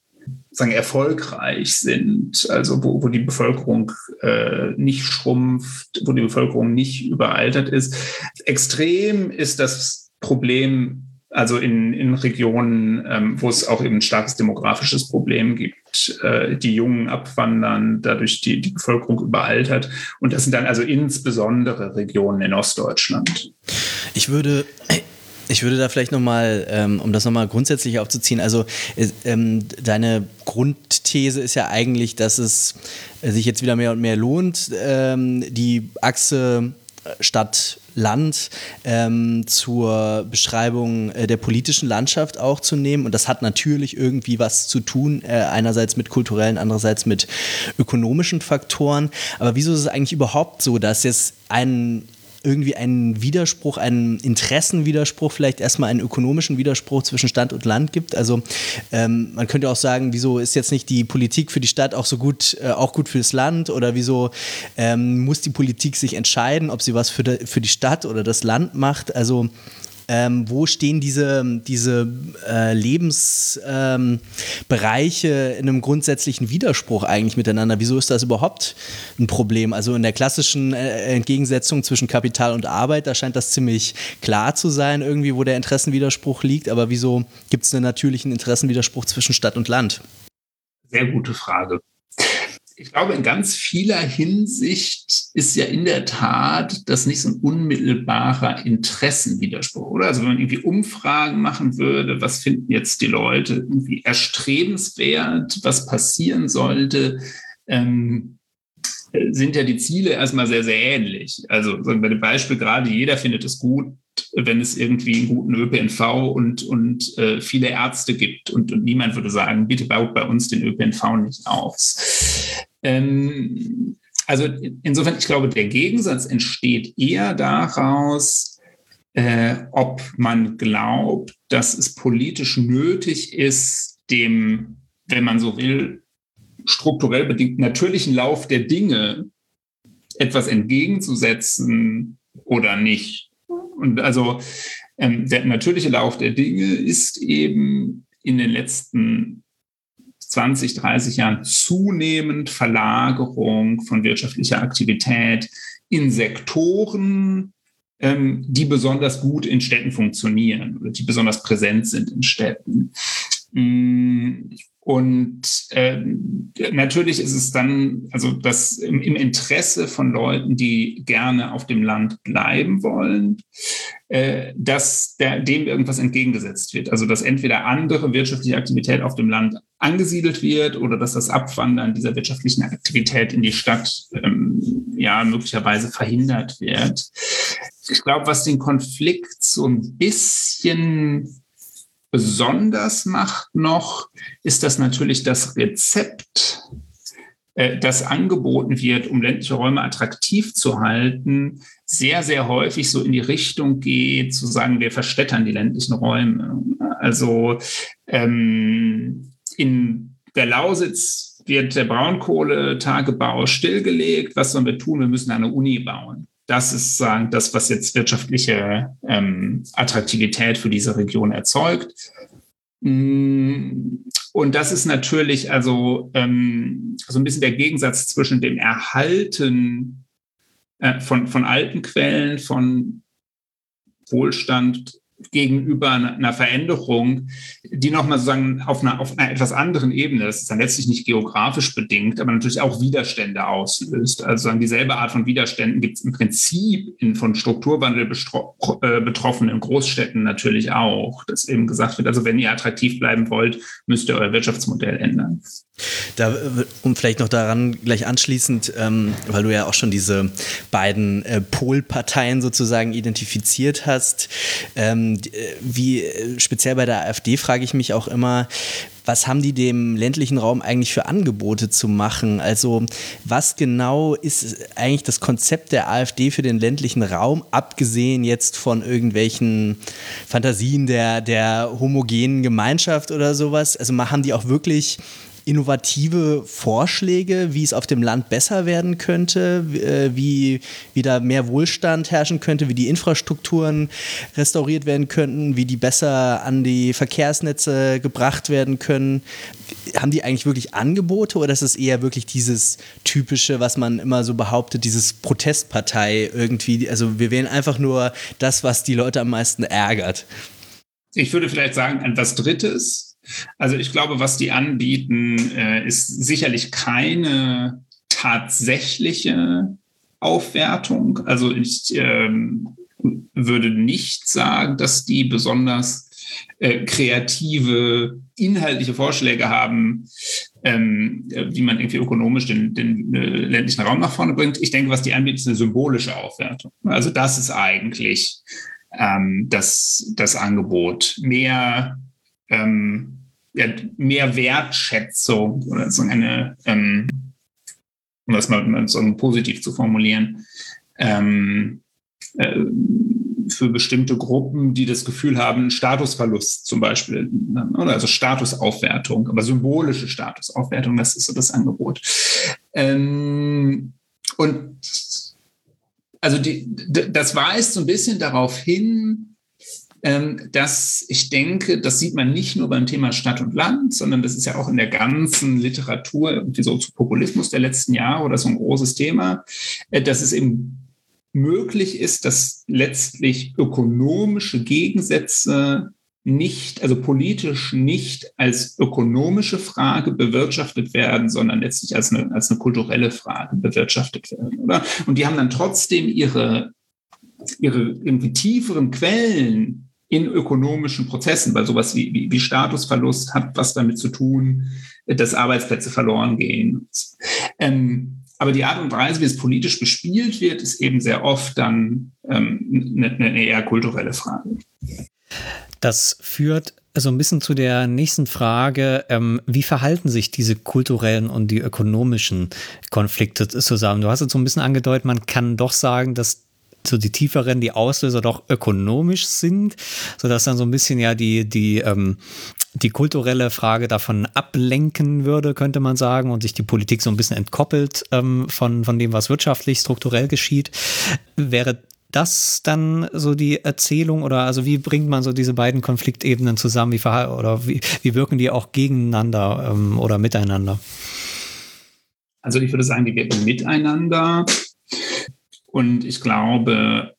sagen, erfolgreich sind, also wo, wo die Bevölkerung äh, nicht schrumpft, wo die Bevölkerung nicht überaltert ist. Extrem ist das Problem also in, in Regionen, ähm, wo es auch eben ein starkes demografisches Problem gibt, äh, die Jungen abwandern, dadurch die, die Bevölkerung überaltert. Und das sind dann also insbesondere Regionen in Ostdeutschland. Ich würde ich würde da vielleicht nochmal, ähm, um das nochmal grundsätzlich aufzuziehen, also äh, ähm, deine Grundthese ist ja eigentlich, dass es sich jetzt wieder mehr und mehr lohnt, ähm, die Achse Stadt Land ähm, zur Beschreibung äh, der politischen Landschaft auch zu nehmen. Und das hat natürlich irgendwie was zu tun, äh, einerseits mit kulturellen, andererseits mit ökonomischen Faktoren. Aber wieso ist es eigentlich überhaupt so, dass jetzt ein irgendwie einen Widerspruch, einen Interessenwiderspruch, vielleicht erstmal einen ökonomischen Widerspruch zwischen Stadt und Land gibt. Also ähm, man könnte auch sagen, wieso ist jetzt nicht die Politik für die Stadt auch so gut, äh, auch gut fürs Land oder wieso ähm, muss die Politik sich entscheiden, ob sie was für, de, für die Stadt oder das Land macht. Also ähm, wo stehen diese, diese äh, Lebensbereiche ähm, in einem grundsätzlichen Widerspruch eigentlich miteinander? Wieso ist das überhaupt ein Problem? Also in der klassischen äh, Entgegensetzung zwischen Kapital und Arbeit, da scheint das ziemlich klar zu sein, irgendwie, wo der Interessenwiderspruch liegt. Aber wieso gibt es einen natürlichen Interessenwiderspruch zwischen Stadt und Land? Sehr gute Frage ich glaube, in ganz vieler Hinsicht ist ja in der Tat das nicht so ein unmittelbarer Interessenwiderspruch, oder? Also wenn man irgendwie Umfragen machen würde, was finden jetzt die Leute irgendwie erstrebenswert, was passieren sollte, ähm, sind ja die Ziele erstmal sehr, sehr ähnlich. Also bei dem Beispiel gerade, jeder findet es gut, wenn es irgendwie einen guten ÖPNV und, und äh, viele Ärzte gibt. Und, und niemand würde sagen, bitte baut bei uns den ÖPNV nicht aus. Ähm, also insofern, ich glaube, der Gegensatz entsteht eher daraus, äh, ob man glaubt, dass es politisch nötig ist, dem, wenn man so will, strukturell bedingt natürlichen Lauf der Dinge etwas entgegenzusetzen oder nicht. Und also ähm, der natürliche Lauf der Dinge ist eben in den letzten 20, 30 Jahren zunehmend Verlagerung von wirtschaftlicher Aktivität in Sektoren, ähm, die besonders gut in Städten funktionieren oder die besonders präsent sind in Städten. Und äh, natürlich ist es dann, also das im, im, Interesse von Leuten, die gerne auf dem Land bleiben wollen, äh, dass der, dem irgendwas entgegengesetzt wird. Also dass entweder andere wirtschaftliche Aktivität auf dem Land angesiedelt wird oder dass das Abwandern dieser wirtschaftlichen Aktivität in die Stadt ähm, ja möglicherweise verhindert wird. Ich glaube, was den Konflikt so ein bisschen besonders macht noch, ist das natürlich das Rezept, äh, das angeboten wird, um ländliche Räume attraktiv zu halten, sehr, sehr häufig so in die Richtung geht, zu sagen, wir verstädtern die ländlichen Räume. Also ähm, in der Lausitz wird der Braunkohletagebau stillgelegt. Was sollen wir tun? Wir müssen eine Uni bauen das ist sagen, das, was jetzt wirtschaftliche ähm, Attraktivität für diese Region erzeugt. Mm, und das ist natürlich also ähm, so ein bisschen der Gegensatz zwischen dem Erhalten äh, von, von alten Quellen, von Wohlstand gegenüber einer Veränderung, die nochmal sozusagen auf einer, auf einer etwas anderen Ebene, das ist dann letztlich nicht geografisch bedingt, aber natürlich auch Widerstände auslöst. Also dieselbe Art von Widerständen gibt es im Prinzip in von Strukturwandel äh, betroffenen Großstädten natürlich auch, dass eben gesagt wird, also wenn ihr attraktiv bleiben wollt, müsst ihr euer Wirtschaftsmodell ändern. Da, um vielleicht noch daran gleich anschließend, ähm, weil du ja auch schon diese beiden äh, Polparteien sozusagen identifiziert hast, ähm, äh, wie äh, speziell bei der AfD frage ich mich auch immer, was haben die dem ländlichen Raum eigentlich für Angebote zu machen? Also was genau ist eigentlich das Konzept der AfD für den ländlichen Raum, abgesehen jetzt von irgendwelchen Fantasien der, der homogenen Gemeinschaft oder sowas? Also haben die auch wirklich innovative Vorschläge, wie es auf dem Land besser werden könnte, äh, wie, wie da mehr Wohlstand herrschen könnte, wie die Infrastrukturen restauriert werden könnten, wie die besser an die Verkehrsnetze gebracht werden können. Haben die eigentlich wirklich Angebote oder ist es eher wirklich dieses typische, was man immer so behauptet, dieses Protestpartei irgendwie? Also wir wählen einfach nur das, was die Leute am meisten ärgert. Ich würde vielleicht sagen, etwas Drittes, also ich glaube, was die anbieten, äh, ist sicherlich keine tatsächliche Aufwertung. Also ich ähm, würde nicht sagen, dass die besonders äh, kreative, inhaltliche Vorschläge haben, ähm, wie man irgendwie ökonomisch den, den äh, ländlichen Raum nach vorne bringt. Ich denke, was die anbieten, ist eine symbolische Aufwertung. Also das ist eigentlich ähm, das, das Angebot. Mehr ähm, ja, mehr Wertschätzung oder so eine, ähm, um das mal so positiv zu formulieren, ähm, äh, für bestimmte Gruppen, die das Gefühl haben, Statusverlust zum Beispiel, oder also Statusaufwertung, aber symbolische Statusaufwertung, das ist so das Angebot. Ähm, und also die, das weist so ein bisschen darauf hin, dass ich denke, das sieht man nicht nur beim Thema Stadt und Land, sondern das ist ja auch in der ganzen Literatur irgendwie so zu Populismus der letzten Jahre oder so ein großes Thema, äh, dass es eben möglich ist, dass letztlich ökonomische Gegensätze nicht, also politisch nicht als ökonomische Frage bewirtschaftet werden, sondern letztlich als eine, als eine kulturelle Frage bewirtschaftet werden, oder? Und die haben dann trotzdem ihre, ihre irgendwie tieferen Quellen in ökonomischen Prozessen, weil sowas wie, wie, wie Statusverlust hat was damit zu tun, dass Arbeitsplätze verloren gehen. Ähm, aber die Art und Weise, wie es politisch bespielt wird, ist eben sehr oft dann ähm, eine, eine eher kulturelle Frage. Das führt so ein bisschen zu der nächsten Frage. Ähm, wie verhalten sich diese kulturellen und die ökonomischen Konflikte zusammen? Du hast jetzt so ein bisschen angedeutet, man kann doch sagen, dass so die tieferen, die Auslöser doch ökonomisch sind, sodass dann so ein bisschen ja die, die, ähm, die kulturelle Frage davon ablenken würde, könnte man sagen, und sich die Politik so ein bisschen entkoppelt ähm, von, von dem, was wirtschaftlich, strukturell geschieht. Wäre das dann so die Erzählung oder also wie bringt man so diese beiden Konfliktebenen zusammen? Wie oder wie, wie wirken die auch gegeneinander ähm, oder miteinander? Also ich würde sagen, die wirken miteinander. Und ich glaube,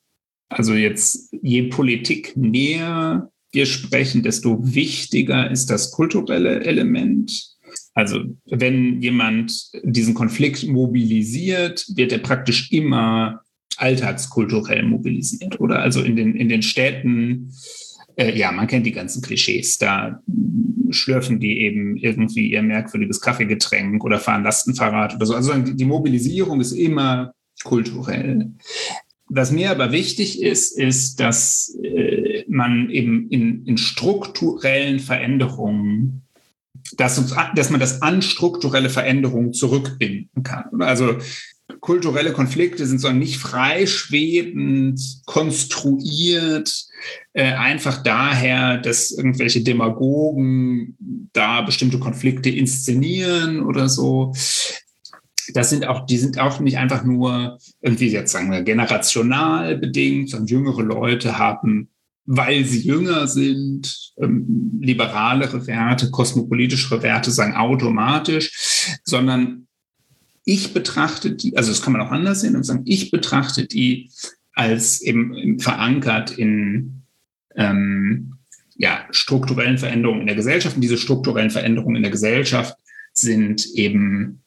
also jetzt je Politik näher wir sprechen, desto wichtiger ist das kulturelle Element. Also wenn jemand diesen Konflikt mobilisiert, wird er praktisch immer alltagskulturell mobilisiert, oder? Also in den, in den Städten, äh, ja, man kennt die ganzen Klischees, da schlürfen die eben irgendwie ihr merkwürdiges Kaffeegetränk oder fahren Lastenfahrrad oder so. Also die Mobilisierung ist immer kulturell. Was mir aber wichtig ist, ist, dass äh, man eben in, in strukturellen Veränderungen dass, uns, dass man das an strukturelle Veränderungen zurückbinden kann. Also kulturelle Konflikte sind so nicht freischwebend konstruiert, äh, einfach daher, dass irgendwelche Demagogen da bestimmte Konflikte inszenieren oder so das sind auch, die sind auch nicht einfach nur irgendwie jetzt sagen wir generational bedingt, sondern jüngere Leute haben, weil sie jünger sind, ähm, liberalere Werte, kosmopolitischere Werte sagen automatisch, sondern ich betrachte die, also das kann man auch anders sehen und sagen, ich betrachte die als eben verankert in ähm, ja, strukturellen Veränderungen in der Gesellschaft. Und diese strukturellen Veränderungen in der Gesellschaft sind eben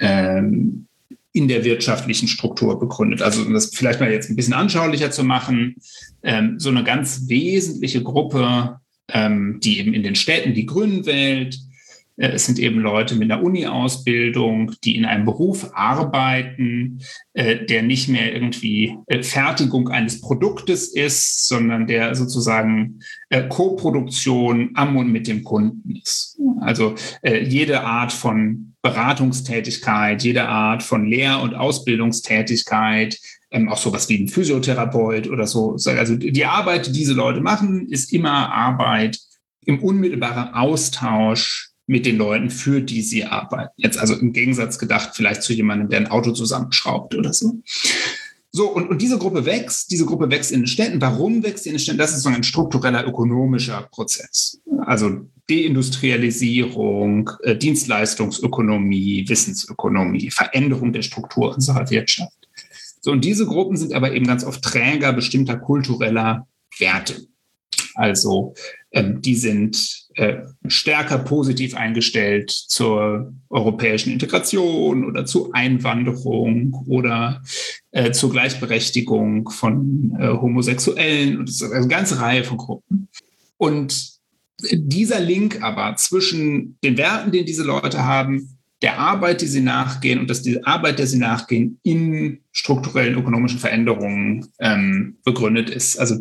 ähm, in der wirtschaftlichen Struktur begründet. Also um das vielleicht mal jetzt ein bisschen anschaulicher zu machen, ähm, so eine ganz wesentliche Gruppe, ähm, die eben in den Städten die Grünen wählt, äh, es sind eben Leute mit einer Uni-Ausbildung, die in einem Beruf arbeiten, äh, der nicht mehr irgendwie äh, Fertigung eines Produktes ist, sondern der sozusagen Co-Produktion am und mit dem Kunden ist. Also jede Art von Beratungstätigkeit, jede Art von Lehr- und Ausbildungstätigkeit, ähm, auch sowas wie ein Physiotherapeut oder so. Also die Arbeit, die diese Leute machen, ist immer Arbeit im unmittelbaren Austausch mit den Leuten, für die sie arbeiten. Jetzt also im Gegensatz gedacht vielleicht zu jemandem, der ein Auto zusammenschraubt oder so. So, und, und diese Gruppe wächst, diese Gruppe wächst in den Städten. Warum wächst sie in den Städten? Das ist so ein struktureller ökonomischer Prozess. Also Deindustrialisierung, äh, Dienstleistungsökonomie, Wissensökonomie, Veränderung der Struktur unserer Wirtschaft. So, und diese Gruppen sind aber eben ganz oft Träger bestimmter kultureller Werte. Also ähm, die sind äh, stärker positiv eingestellt zur europäischen Integration oder zur Einwanderung oder äh, zur Gleichberechtigung von Homosexuellen und also eine ganze Reihe von Gruppen. Und dieser Link aber zwischen den Werten, den diese Leute haben, der Arbeit, die sie nachgehen und dass diese Arbeit, der sie nachgehen, in strukturellen ökonomischen Veränderungen ähm, begründet ist. Also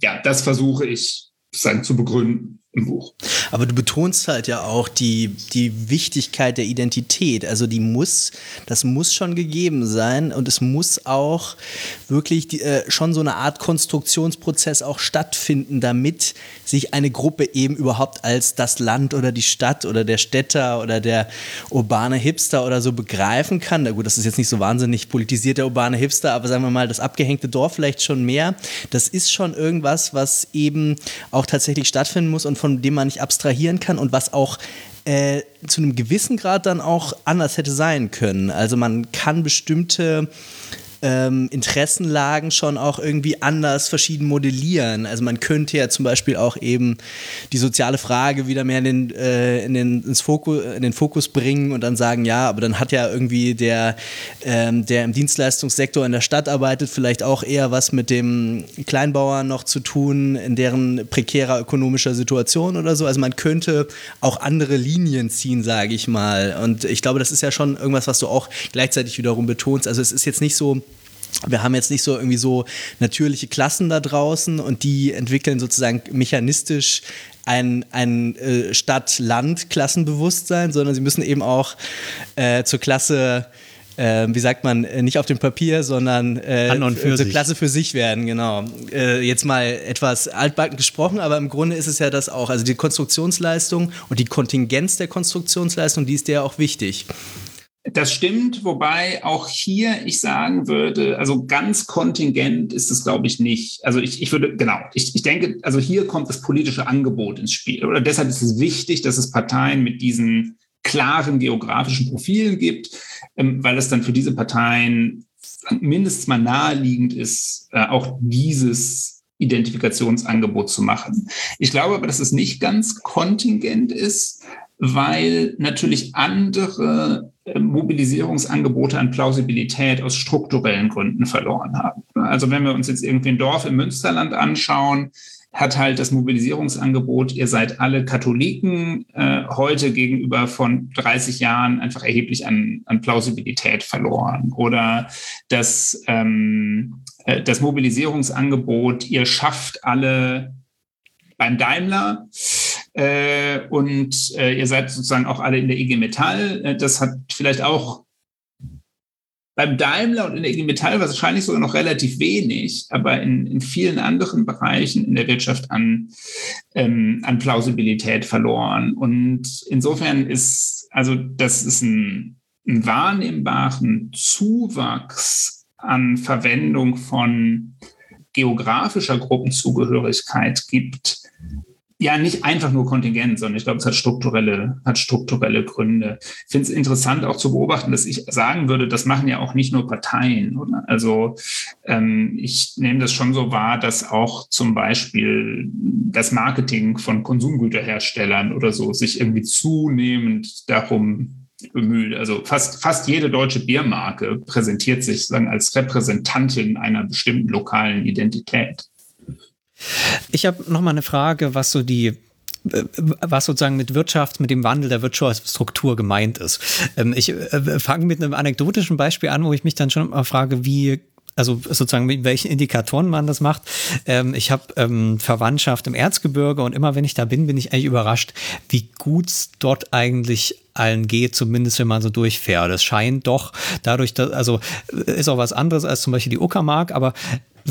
ja, das versuche ich sozusagen zu begründen im Buch. Aber du betonst halt ja auch die, die Wichtigkeit der Identität. Also die muss, das muss schon gegeben sein und es muss auch wirklich die, äh, schon so eine Art Konstruktionsprozess auch stattfinden, damit sich eine Gruppe eben überhaupt als das Land oder die Stadt oder der Städter oder der urbane Hipster oder so begreifen kann. Na gut, das ist jetzt nicht so wahnsinnig politisiert, der urbane Hipster, aber sagen wir mal, das abgehängte Dorf vielleicht schon mehr. Das ist schon irgendwas, was eben auch tatsächlich stattfinden muss und von dem man nicht abstrahieren kann und was auch äh, zu einem gewissen Grad dann auch anders hätte sein können. Also man kann bestimmte ähm, Interessenlagen schon auch irgendwie anders verschieden modellieren. Also man könnte ja zum Beispiel auch eben die soziale Frage wieder mehr in den, äh, in den, ins Fokus, in den Fokus bringen und dann sagen, ja, aber dann hat ja irgendwie der, ähm, der im Dienstleistungssektor in der Stadt arbeitet, vielleicht auch eher was mit dem Kleinbauern noch zu tun, in deren prekärer ökonomischer Situation oder so. Also man könnte auch andere Linien ziehen, sage ich mal. Und ich glaube, das ist ja schon irgendwas, was du auch gleichzeitig wiederum betonst. Also es ist jetzt nicht so, wir haben jetzt nicht so irgendwie so natürliche Klassen da draußen und die entwickeln sozusagen mechanistisch ein, ein äh, Stadt-Land-Klassenbewusstsein, sondern sie müssen eben auch äh, zur Klasse äh, wie sagt man, äh, nicht auf dem Papier, sondern äh, An und für zur sich. Klasse für sich werden, genau. Äh, jetzt mal etwas altbacken gesprochen, aber im Grunde ist es ja das auch. Also die Konstruktionsleistung und die Kontingenz der Konstruktionsleistung, die ist der auch wichtig. Das stimmt, wobei auch hier ich sagen würde, also ganz kontingent ist es, glaube ich, nicht. Also ich, ich würde, genau, ich, ich denke, also hier kommt das politische Angebot ins Spiel. Oder deshalb ist es wichtig, dass es Parteien mit diesen klaren geografischen Profilen gibt, ähm, weil es dann für diese Parteien mindestens mal naheliegend ist, äh, auch dieses Identifikationsangebot zu machen. Ich glaube aber, dass es nicht ganz kontingent ist, weil natürlich andere äh, Mobilisierungsangebote an Plausibilität aus strukturellen Gründen verloren haben. Also wenn wir uns jetzt irgendwie ein Dorf im Münsterland anschauen, hat halt das Mobilisierungsangebot, ihr seid alle Katholiken, äh, heute gegenüber von 30 Jahren einfach erheblich an, an Plausibilität verloren. Oder das, ähm, äh, das Mobilisierungsangebot, ihr schafft alle beim Daimler und äh, ihr seid sozusagen auch alle in der IG Metall. Äh, das hat vielleicht auch beim Daimler und in der IG Metall wahrscheinlich sogar noch relativ wenig, aber in, in vielen anderen Bereichen in der Wirtschaft an, ähm, an Plausibilität verloren. Und insofern ist, also das ist ein, ein wahrnehmbaren Zuwachs an Verwendung von geografischer Gruppenzugehörigkeit gibt, ja nicht einfach nur Kontingent, sondern ich glaube, es hat strukturelle, hat strukturelle Gründe. Ich finde es interessant auch zu beobachten, dass ich sagen würde, das machen ja auch nicht nur Parteien. Oder? Also ähm, ich nehme das schon so wahr, dass auch zum Beispiel das Marketing von Konsumgüterherstellern oder so sich irgendwie zunehmend darum bemüht. Also fast, fast jede deutsche Biermarke präsentiert sich sozusagen als Repräsentantin einer bestimmten lokalen Identität. Ich habe noch mal eine Frage, was so die äh, was sozusagen mit Wirtschaft, mit dem Wandel der Wirtschaftsstruktur gemeint ist. Ähm, ich äh, fange mit einem anekdotischen Beispiel an, wo ich mich dann schon mal frage, wie also sozusagen mit welchen Indikatoren man das macht. Ähm, ich habe ähm, Verwandtschaft im Erzgebirge und immer wenn ich da bin, bin ich eigentlich überrascht, wie gut es dort eigentlich allen geht, zumindest wenn man so durchfährt. Es scheint doch dadurch, dass, also ist auch was anderes als zum Beispiel die Uckermark, aber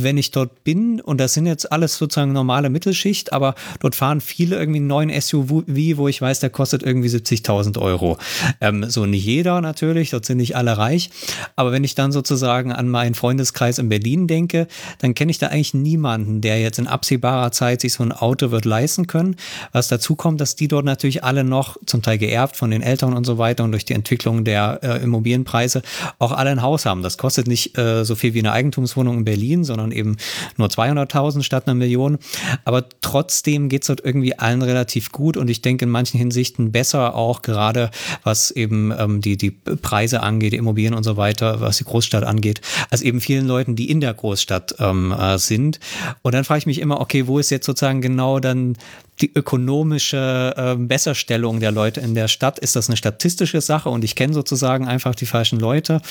wenn ich dort bin, und das sind jetzt alles sozusagen normale Mittelschicht, aber dort fahren viele irgendwie einen neuen SUV, wo ich weiß, der kostet irgendwie 70.000 Euro. Ähm, so nicht jeder natürlich, dort sind nicht alle reich. Aber wenn ich dann sozusagen an meinen Freundeskreis in Berlin denke, dann kenne ich da eigentlich niemanden, der jetzt in absehbarer Zeit sich so ein Auto wird leisten können. Was dazu kommt, dass die dort natürlich alle noch zum Teil geerbt von den Eltern und so weiter und durch die Entwicklung der äh, Immobilienpreise auch alle ein Haus haben. Das kostet nicht äh, so viel wie eine Eigentumswohnung in Berlin, sondern eben nur 200.000 statt einer Million. Aber trotzdem geht es dort irgendwie allen relativ gut und ich denke in manchen Hinsichten besser auch gerade, was eben ähm, die, die Preise angeht, die Immobilien und so weiter, was die Großstadt angeht, als eben vielen Leuten, die in der Großstadt ähm, äh, sind. Und dann frage ich mich immer, okay, wo ist jetzt sozusagen genau dann die ökonomische äh, Besserstellung der Leute in der Stadt? Ist das eine statistische Sache und ich kenne sozusagen einfach die falschen Leute?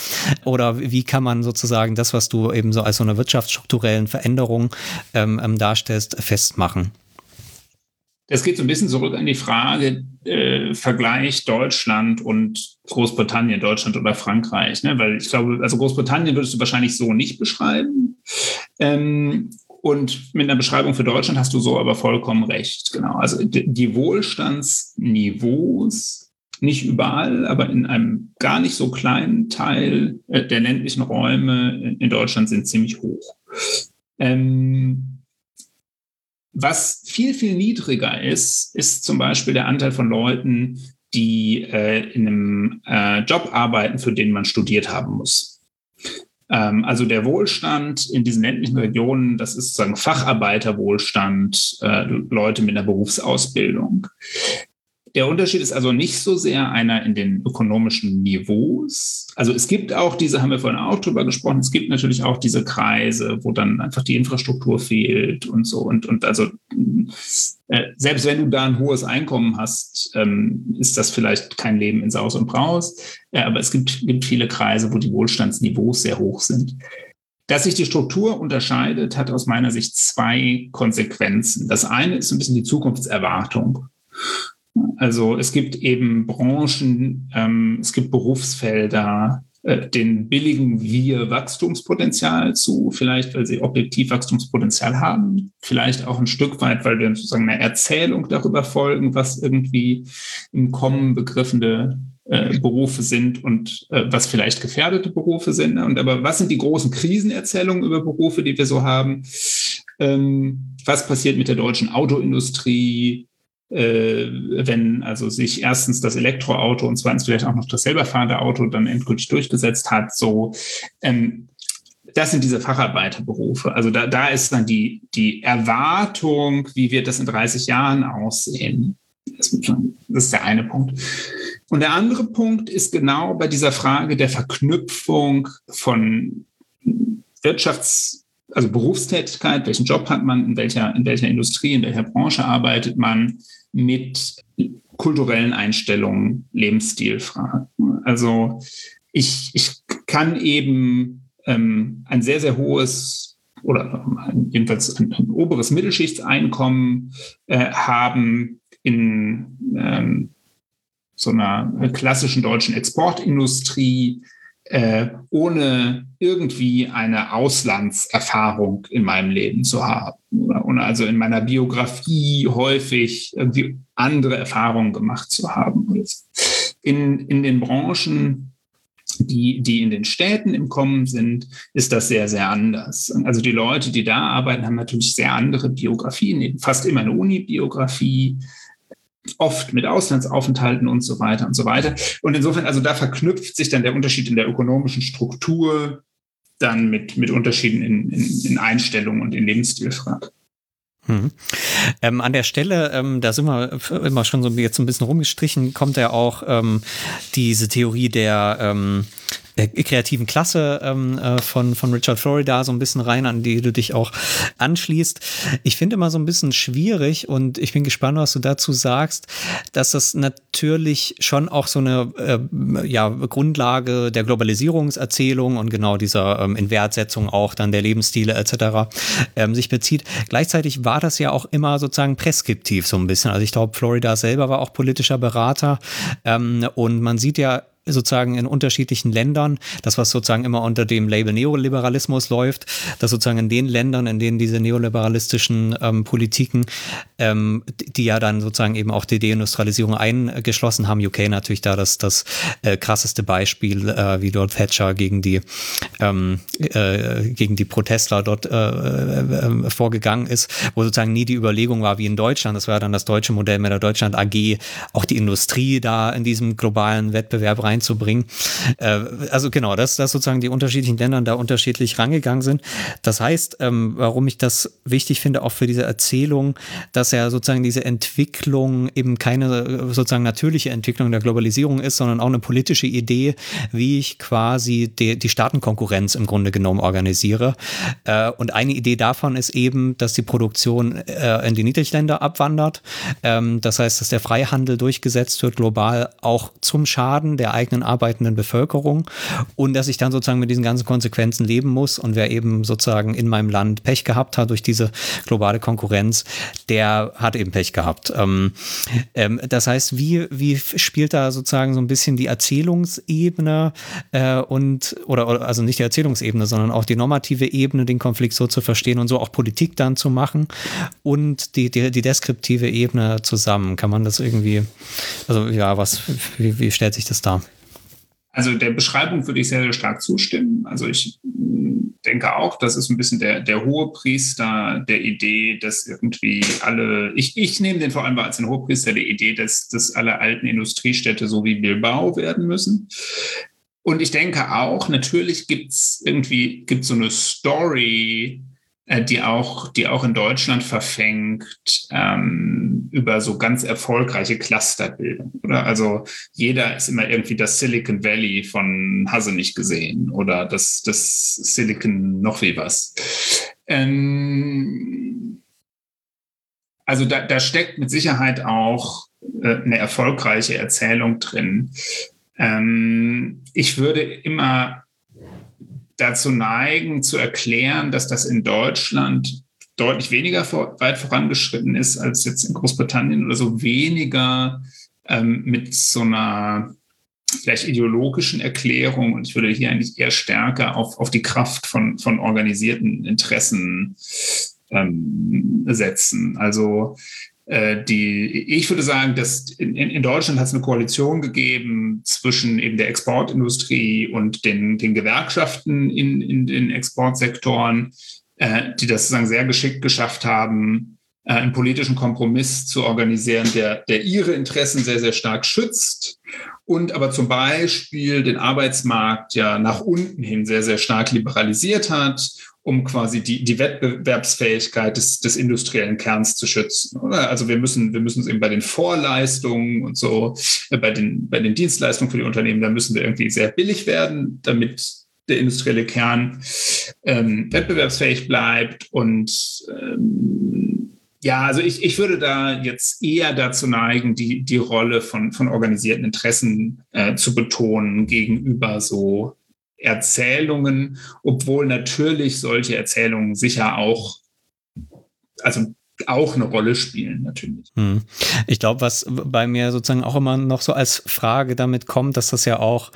Oder wie kann man sozusagen das, was du eben so als so eine wirtschaftsstrukturellen Veränderung ähm, ähm, darstellst, festmachen? Das geht so ein bisschen zurück an die Frage, äh, Vergleich Deutschland und Großbritannien, Deutschland oder Frankreich. Ne? Weil ich glaube, also Großbritannien würdest du wahrscheinlich so nicht beschreiben. Ähm, und mit einer Beschreibung für Deutschland hast du so aber vollkommen recht. Genau. Also die Wohlstandsniveaus, nicht überall, aber in einem gar nicht so kleinen Teil äh, der ländlichen Räume in Deutschland sind ziemlich hoch. Ähm, was viel, viel niedriger ist, ist zum Beispiel der Anteil von Leuten, die äh, in einem äh, Job arbeiten, für den man studiert haben muss. Ähm, also der Wohlstand in diesen ländlichen Regionen, das ist sozusagen Facharbeiterwohlstand, äh, Leute mit einer Berufsausbildung. Der Unterschied ist also nicht so sehr einer in den ökonomischen Niveaus. Also es gibt auch diese, haben wir vorhin auch drüber gesprochen, es gibt natürlich auch diese Kreise, wo dann einfach die Infrastruktur fehlt und so. Und, und also äh, selbst wenn du da ein hohes Einkommen hast, ähm, ist das vielleicht kein Leben in Saus und Braus. Äh, aber es gibt, gibt viele Kreise, wo die Wohlstandsniveaus sehr hoch sind. Dass sich die Struktur unterscheidet, hat aus meiner Sicht zwei Konsequenzen. Das eine ist ein bisschen die Zukunftserwartung. Also es gibt eben Branchen, ähm, es gibt Berufsfelder, äh, den billigen wir Wachstumspotenzial zu, vielleicht weil sie objektiv Wachstumspotenzial haben, vielleicht auch ein Stück weit, weil wir sozusagen eine Erzählung darüber folgen, was irgendwie im Kommen begriffene äh, Berufe sind und äh, was vielleicht gefährdete Berufe sind. Und aber was sind die großen Krisenerzählungen über Berufe, die wir so haben? Ähm, was passiert mit der deutschen Autoindustrie? Äh, wenn also sich erstens das Elektroauto und zweitens vielleicht auch noch das selber fahrende Auto dann endgültig durchgesetzt hat, so ähm, das sind diese Facharbeiterberufe. Also da, da ist dann die, die Erwartung, wie wird das in 30 Jahren aussehen. Das, das ist der eine Punkt. Und der andere Punkt ist genau bei dieser Frage der Verknüpfung von Wirtschafts- also Berufstätigkeit, welchen Job hat man, in welcher, in welcher Industrie, in welcher Branche arbeitet man, mit kulturellen Einstellungen, Lebensstilfragen. Also ich, ich kann eben ähm, ein sehr, sehr hohes oder jedenfalls ein, ein oberes Mittelschichtseinkommen äh, haben in ähm, so einer klassischen deutschen Exportindustrie, äh, ohne irgendwie eine Auslandserfahrung in meinem Leben zu haben. Ohne also in meiner Biografie häufig irgendwie andere Erfahrungen gemacht zu haben. In, in den Branchen, die, die in den Städten im Kommen sind, ist das sehr, sehr anders. Also die Leute, die da arbeiten, haben natürlich sehr andere Biografien, fast immer eine Uni-Biografie oft mit Auslandsaufenthalten und so weiter und so weiter. Und insofern, also da verknüpft sich dann der Unterschied in der ökonomischen Struktur dann mit, mit Unterschieden in, in, in Einstellungen und in Lebensstilfragen. Hm. Ähm, an der Stelle, ähm, da sind wir immer schon so jetzt ein bisschen rumgestrichen, kommt ja auch ähm, diese Theorie der ähm, der kreativen Klasse ähm, äh, von, von Richard Florida so ein bisschen rein, an die du dich auch anschließt. Ich finde immer so ein bisschen schwierig und ich bin gespannt, was du dazu sagst, dass das natürlich schon auch so eine äh, ja, Grundlage der Globalisierungserzählung und genau dieser ähm, Inwertsetzung auch dann der Lebensstile etc. Ähm, sich bezieht. Gleichzeitig war das ja auch immer sozusagen preskriptiv so ein bisschen. Also ich glaube, Florida selber war auch politischer Berater ähm, und man sieht ja sozusagen in unterschiedlichen Ländern, das was sozusagen immer unter dem Label Neoliberalismus läuft, dass sozusagen in den Ländern, in denen diese neoliberalistischen ähm, Politiken, ähm, die ja dann sozusagen eben auch die Deindustrialisierung eingeschlossen haben, UK natürlich da das, das äh, krasseste Beispiel, äh, wie dort Thatcher gegen die, ähm, äh, gegen die Protestler dort äh, äh, vorgegangen ist, wo sozusagen nie die Überlegung war, wie in Deutschland, das war ja dann das deutsche Modell mit der Deutschland AG, auch die Industrie da in diesem globalen Wettbewerb rein reinzubringen. Äh, also genau, dass, dass sozusagen die unterschiedlichen Länder da unterschiedlich rangegangen sind. Das heißt, ähm, warum ich das wichtig finde, auch für diese Erzählung, dass ja sozusagen diese Entwicklung eben keine äh, sozusagen natürliche Entwicklung der Globalisierung ist, sondern auch eine politische Idee, wie ich quasi die, die Staatenkonkurrenz im Grunde genommen organisiere. Äh, und eine Idee davon ist eben, dass die Produktion in die Niedrigländer abwandert. Ähm, das heißt, dass der Freihandel durchgesetzt wird, global auch zum Schaden der eigenen eigenen arbeitenden Bevölkerung und dass ich dann sozusagen mit diesen ganzen Konsequenzen leben muss. Und wer eben sozusagen in meinem Land Pech gehabt hat durch diese globale Konkurrenz, der hat eben Pech gehabt. Ähm, ähm, das heißt, wie, wie spielt da sozusagen so ein bisschen die Erzählungsebene äh, und, oder, also nicht die Erzählungsebene, sondern auch die normative Ebene, den Konflikt so zu verstehen und so auch Politik dann zu machen und die, die, die deskriptive Ebene zusammen. Kann man das irgendwie, also ja, was, wie, wie stellt sich das dar? Also der Beschreibung würde ich sehr, sehr stark zustimmen. Also ich mm, denke auch, das ist ein bisschen der, der hohe Priester der Idee, dass irgendwie alle, ich, ich nehme den vor allem als den Hohepriester der Idee, dass, dass alle alten Industriestädte so wie Bilbao werden müssen. und ich denke auch, natürlich gibt es irgendwie gibt's so eine Story, die auch, die auch in Deutschland verfängt ähm, über so ganz erfolgreiche Clusterbildung. Oder also jeder ist immer irgendwie das Silicon Valley von Hasse nicht gesehen oder das, das Silicon noch wie was. Ähm, also da, da steckt mit Sicherheit auch äh, eine erfolgreiche Erzählung drin. Ähm, ich würde immer dazu neigen, zu erklären, dass das in Deutschland deutlich weniger vor, weit vorangeschritten ist als jetzt in Großbritannien oder so weniger ähm, mit so einer vielleicht ideologischen Erklärung. Und ich würde hier eigentlich eher stärker auf, auf die Kraft von, von organisierten Interessen ähm, setzen. Also die, ich würde sagen, dass in, in Deutschland hat es eine Koalition gegeben zwischen eben der Exportindustrie und den, den Gewerkschaften in, in den Exportsektoren, äh, die das sozusagen sehr geschickt geschafft haben, äh, einen politischen Kompromiss zu organisieren, der, der ihre Interessen sehr, sehr stark schützt und aber zum Beispiel den Arbeitsmarkt ja nach unten hin sehr, sehr stark liberalisiert hat um quasi die, die Wettbewerbsfähigkeit des, des industriellen Kerns zu schützen. Also wir müssen, wir müssen es eben bei den Vorleistungen und so, äh, bei, den, bei den Dienstleistungen für die Unternehmen, da müssen wir irgendwie sehr billig werden, damit der industrielle Kern ähm, wettbewerbsfähig bleibt. Und ähm, ja, also ich, ich würde da jetzt eher dazu neigen, die, die Rolle von, von organisierten Interessen äh, zu betonen gegenüber so Erzählungen, obwohl natürlich solche Erzählungen sicher auch, also auch eine Rolle spielen, natürlich. Hm. Ich glaube, was bei mir sozusagen auch immer noch so als Frage damit kommt, dass das ja auch,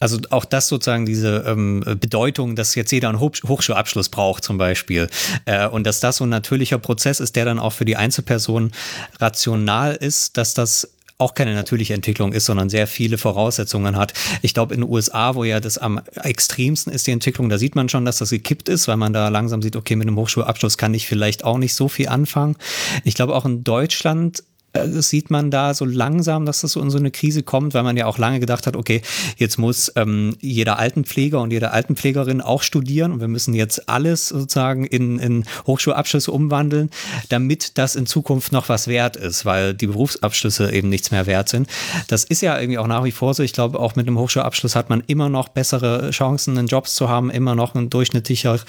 also auch das sozusagen diese ähm, Bedeutung, dass jetzt jeder einen Hochschulabschluss braucht zum Beispiel äh, und dass das so ein natürlicher Prozess ist, der dann auch für die Einzelperson rational ist, dass das auch keine natürliche Entwicklung ist, sondern sehr viele Voraussetzungen hat. Ich glaube, in den USA, wo ja das am extremsten ist, die Entwicklung, da sieht man schon, dass das gekippt ist, weil man da langsam sieht, okay, mit einem Hochschulabschluss kann ich vielleicht auch nicht so viel anfangen. Ich glaube, auch in Deutschland das sieht man da so langsam, dass das so in so eine Krise kommt, weil man ja auch lange gedacht hat, okay, jetzt muss ähm, jeder Altenpfleger und jede Altenpflegerin auch studieren und wir müssen jetzt alles sozusagen in, in Hochschulabschlüsse umwandeln, damit das in Zukunft noch was wert ist, weil die Berufsabschlüsse eben nichts mehr wert sind. Das ist ja irgendwie auch nach wie vor so. Ich glaube, auch mit einem Hochschulabschluss hat man immer noch bessere Chancen, einen Jobs zu haben, immer noch ein durchschnittlicher,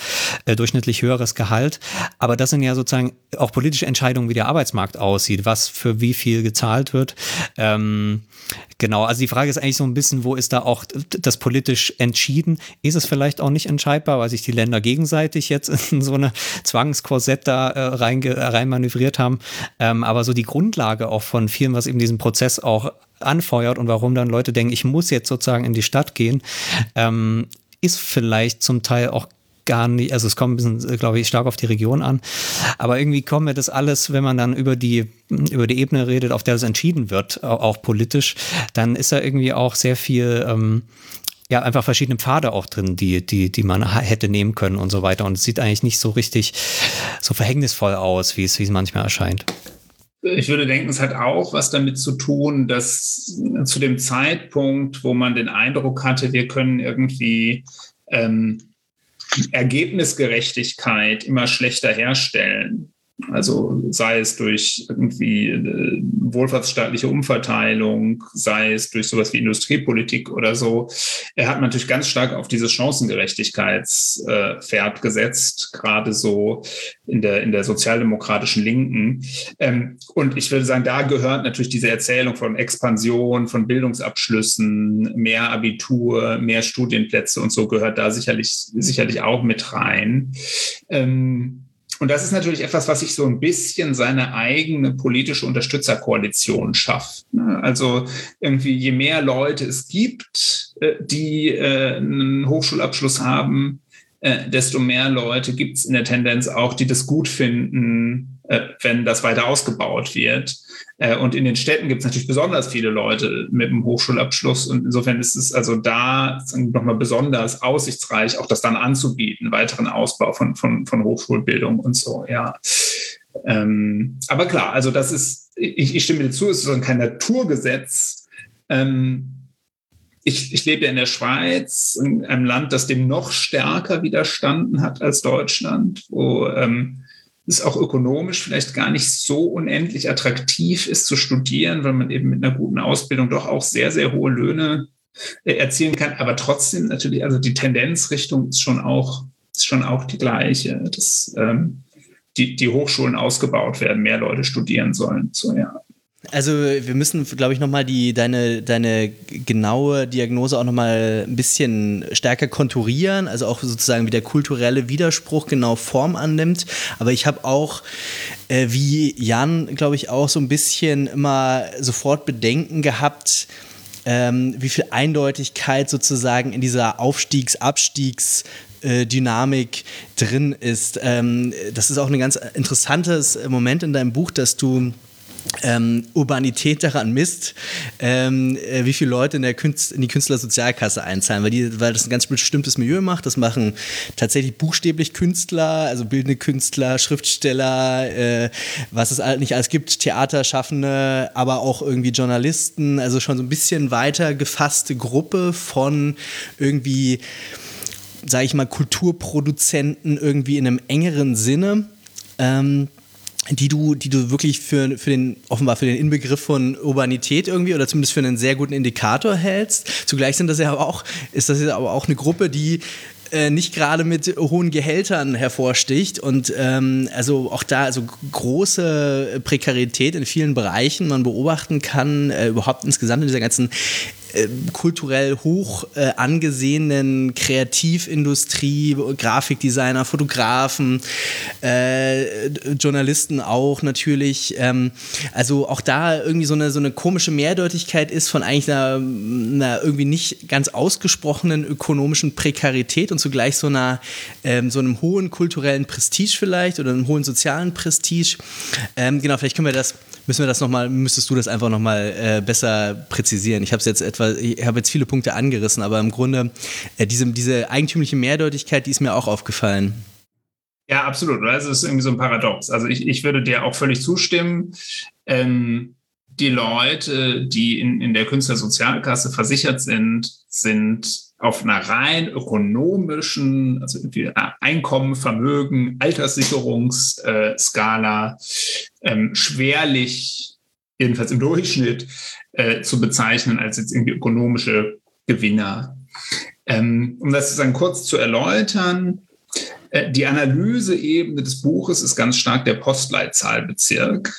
äh, durchschnittlich höheres Gehalt. Aber das sind ja sozusagen auch politische Entscheidungen, wie der Arbeitsmarkt aussieht, was für für wie viel gezahlt wird. Ähm, genau, also die Frage ist eigentlich so ein bisschen, wo ist da auch das politisch entschieden? Ist es vielleicht auch nicht entscheidbar, weil sich die Länder gegenseitig jetzt in so eine Zwangskorsett da äh, rein, rein haben. Ähm, aber so die Grundlage auch von vielen, was eben diesen Prozess auch anfeuert und warum dann Leute denken, ich muss jetzt sozusagen in die Stadt gehen, ähm, ist vielleicht zum Teil auch gar nicht, also es kommt bisschen, glaube ich, stark auf die Region an. Aber irgendwie kommt mir das alles, wenn man dann über die, über die Ebene redet, auf der es entschieden wird, auch politisch, dann ist da irgendwie auch sehr viel, ähm, ja, einfach verschiedene Pfade auch drin, die, die, die man hätte nehmen können und so weiter. Und es sieht eigentlich nicht so richtig so verhängnisvoll aus, wie es, wie es manchmal erscheint. Ich würde denken, es hat auch was damit zu tun, dass zu dem Zeitpunkt, wo man den Eindruck hatte, wir können irgendwie ähm, Ergebnisgerechtigkeit immer schlechter herstellen. Also sei es durch irgendwie äh, wohlfahrtsstaatliche Umverteilung, sei es durch sowas wie Industriepolitik oder so. Er hat natürlich ganz stark auf dieses Chancengerechtigkeitspferd äh, gesetzt, gerade so in der, in der sozialdemokratischen Linken. Ähm, und ich würde sagen, da gehört natürlich diese Erzählung von Expansion, von Bildungsabschlüssen, mehr Abitur, mehr Studienplätze und so gehört da sicherlich, sicherlich auch mit rein. Ähm, und das ist natürlich etwas, was sich so ein bisschen seine eigene politische Unterstützerkoalition schafft. Ne? Also irgendwie, je mehr Leute es gibt, äh, die äh, einen Hochschulabschluss haben, äh, desto mehr Leute gibt es in der Tendenz auch, die das gut finden, wenn das weiter ausgebaut wird. Äh, und in den Städten gibt es natürlich besonders viele Leute mit einem Hochschulabschluss. Und insofern ist es also da nochmal besonders aussichtsreich, auch das dann anzubieten, weiteren Ausbau von, von, von Hochschulbildung und so, ja. Ähm, aber klar, also das ist, ich, ich stimme dir zu, es ist kein Naturgesetz. Ähm, ich, ich lebe ja in der Schweiz, in einem Land, das dem noch stärker widerstanden hat als Deutschland, wo ähm, es auch ökonomisch vielleicht gar nicht so unendlich attraktiv ist zu studieren, weil man eben mit einer guten Ausbildung doch auch sehr, sehr hohe Löhne äh, erzielen kann. Aber trotzdem natürlich, also die Tendenzrichtung ist schon auch, ist schon auch die gleiche, dass ähm, die, die Hochschulen ausgebaut werden, mehr Leute studieren sollen. So, ja. Also wir müssen, glaube ich, nochmal deine, deine genaue Diagnose auch nochmal ein bisschen stärker konturieren, also auch sozusagen wie der kulturelle Widerspruch genau Form annimmt. Aber ich habe auch, äh, wie Jan, glaube ich, auch so ein bisschen immer sofort Bedenken gehabt, ähm, wie viel Eindeutigkeit sozusagen in dieser Aufstiegs-, Abstiegs- äh, Dynamik drin ist. Ähm, das ist auch ein ganz interessantes Moment in deinem Buch, dass du ähm, Urbanität daran misst, ähm, äh, wie viele Leute in, der Künst, in die Künstlersozialkasse einzahlen, weil, die, weil das ein ganz bestimmtes Milieu macht. Das machen tatsächlich buchstäblich Künstler, also bildende Künstler, Schriftsteller, äh, was es nicht alles gibt, Theaterschaffende, aber auch irgendwie Journalisten, also schon so ein bisschen weiter gefasste Gruppe von irgendwie, sage ich mal, Kulturproduzenten irgendwie in einem engeren Sinne. Ähm, die du, die du wirklich für, für den, offenbar für den Inbegriff von Urbanität irgendwie oder zumindest für einen sehr guten Indikator hältst. Zugleich sind das ja aber auch, ist das ja aber auch eine Gruppe, die äh, nicht gerade mit hohen Gehältern hervorsticht und ähm, also auch da also große Prekarität in vielen Bereichen man beobachten kann, äh, überhaupt insgesamt in dieser ganzen äh, kulturell hoch äh, angesehenen Kreativindustrie, Grafikdesigner, Fotografen, äh, Journalisten auch natürlich. Ähm, also auch da irgendwie so eine, so eine komische Mehrdeutigkeit ist von eigentlich einer, einer irgendwie nicht ganz ausgesprochenen ökonomischen Prekarität und zugleich so einer ähm, so einem hohen kulturellen Prestige vielleicht oder einem hohen sozialen Prestige. Ähm, genau, vielleicht können wir das müssen wir das noch mal, müsstest du das einfach noch mal äh, besser präzisieren. Ich habe jetzt etwa, ich habe jetzt viele Punkte angerissen, aber im Grunde äh, diese, diese eigentümliche Mehrdeutigkeit, die ist mir auch aufgefallen. Ja, absolut. Also es ist irgendwie so ein Paradox. Also ich, ich würde dir auch völlig zustimmen. Ähm, die Leute, die in, in der Künstlersozialkasse versichert sind, sind auf einer rein ökonomischen, also Einkommen, Vermögen, Alterssicherungsskala ähm, schwerlich, jedenfalls im Durchschnitt, äh, zu bezeichnen als jetzt irgendwie ökonomische Gewinner. Ähm, um das dann kurz zu erläutern, äh, die Analyseebene des Buches ist ganz stark der Postleitzahlbezirk.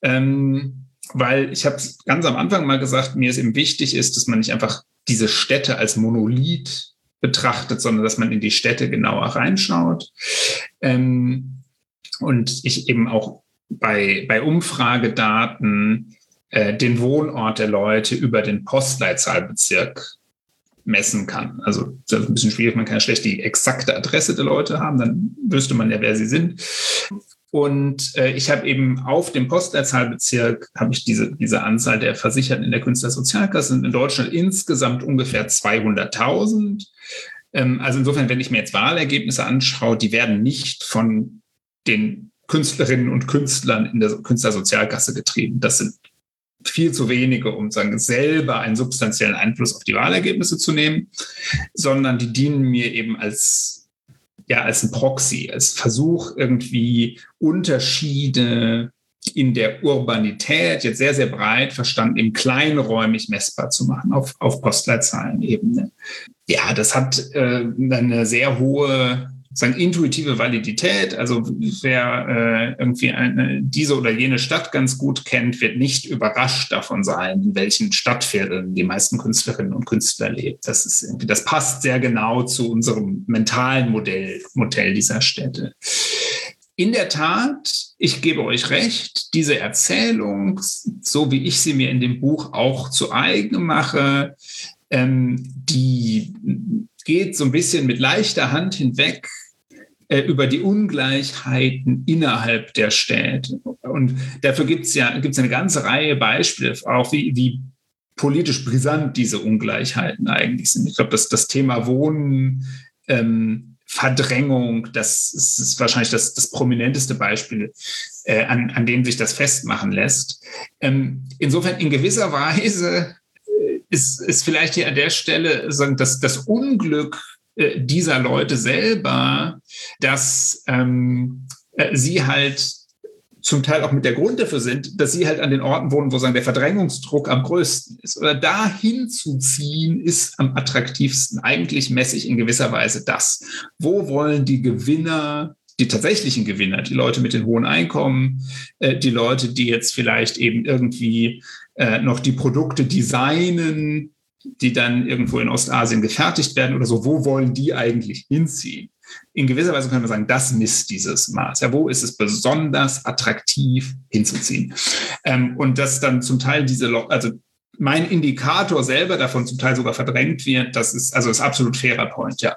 Ähm, weil ich habe ganz am Anfang mal gesagt, mir ist eben wichtig ist, dass man nicht einfach diese Städte als Monolith betrachtet, sondern dass man in die Städte genauer reinschaut. Ähm, und ich eben auch bei, bei Umfragedaten äh, den Wohnort der Leute über den Postleitzahlbezirk messen kann. Also das ist ein bisschen schwierig, man kann ja schlecht die exakte Adresse der Leute haben, dann wüsste man ja, wer sie sind. Und äh, ich habe eben auf dem Postleitzahlbezirk habe ich diese, diese Anzahl der Versicherten in der Künstlersozialkasse sind in Deutschland insgesamt ungefähr 200.000. Ähm, also insofern, wenn ich mir jetzt Wahlergebnisse anschaue, die werden nicht von den Künstlerinnen und Künstlern in der Künstlersozialkasse getrieben. Das sind viel zu wenige, um sagen, selber einen substanziellen Einfluss auf die Wahlergebnisse zu nehmen, sondern die dienen mir eben als ja als ein Proxy, als Versuch irgendwie Unterschiede in der Urbanität, jetzt sehr, sehr breit verstanden, eben kleinräumig messbar zu machen auf, auf Postleitzahlenebene. Ja, das hat äh, eine sehr hohe sagen, intuitive Validität. Also wer äh, irgendwie eine, diese oder jene Stadt ganz gut kennt, wird nicht überrascht davon sein, in welchen Stadtvierteln die meisten Künstlerinnen und Künstler leben. Das ist irgendwie, das passt sehr genau zu unserem mentalen Modell, Modell dieser Städte. In der Tat, ich gebe euch recht, diese Erzählung, so wie ich sie mir in dem Buch auch zu eigen mache, ähm, die geht so ein bisschen mit leichter Hand hinweg über die Ungleichheiten innerhalb der Städte. Und dafür gibt es ja gibt's eine ganze Reihe Beispiele, auch wie, wie politisch brisant diese Ungleichheiten eigentlich sind. Ich glaube, dass das Thema Wohnen, ähm, Verdrängung, das ist, wahrscheinlich das, das prominenteste Beispiel, äh, an, an dem sich das festmachen lässt. Ähm, insofern in gewisser Weise ist, ist vielleicht hier an der Stelle sagen, dass das Unglück äh, dieser Leute selber, dass ähm, äh, sie halt zum Teil auch mit der Grund dafür sind, dass sie halt an den Orten wohnen, wo sagen, der Verdrängungsdruck am größten ist. Oder dahin zu ziehen, ist am attraktivsten. Eigentlich messe ich in gewisser Weise das. Wo wollen die Gewinner die tatsächlichen Gewinner, die Leute mit den hohen Einkommen, äh, die Leute, die jetzt vielleicht eben irgendwie äh, noch die Produkte designen, die dann irgendwo in Ostasien gefertigt werden oder so, wo wollen die eigentlich hinziehen? In gewisser Weise können wir sagen, das misst dieses Maß. Ja, wo ist es besonders attraktiv hinzuziehen? Ähm, und dass dann zum Teil diese, also mein Indikator selber davon zum Teil sogar verdrängt wird, das ist also ist absolut fairer Point, ja.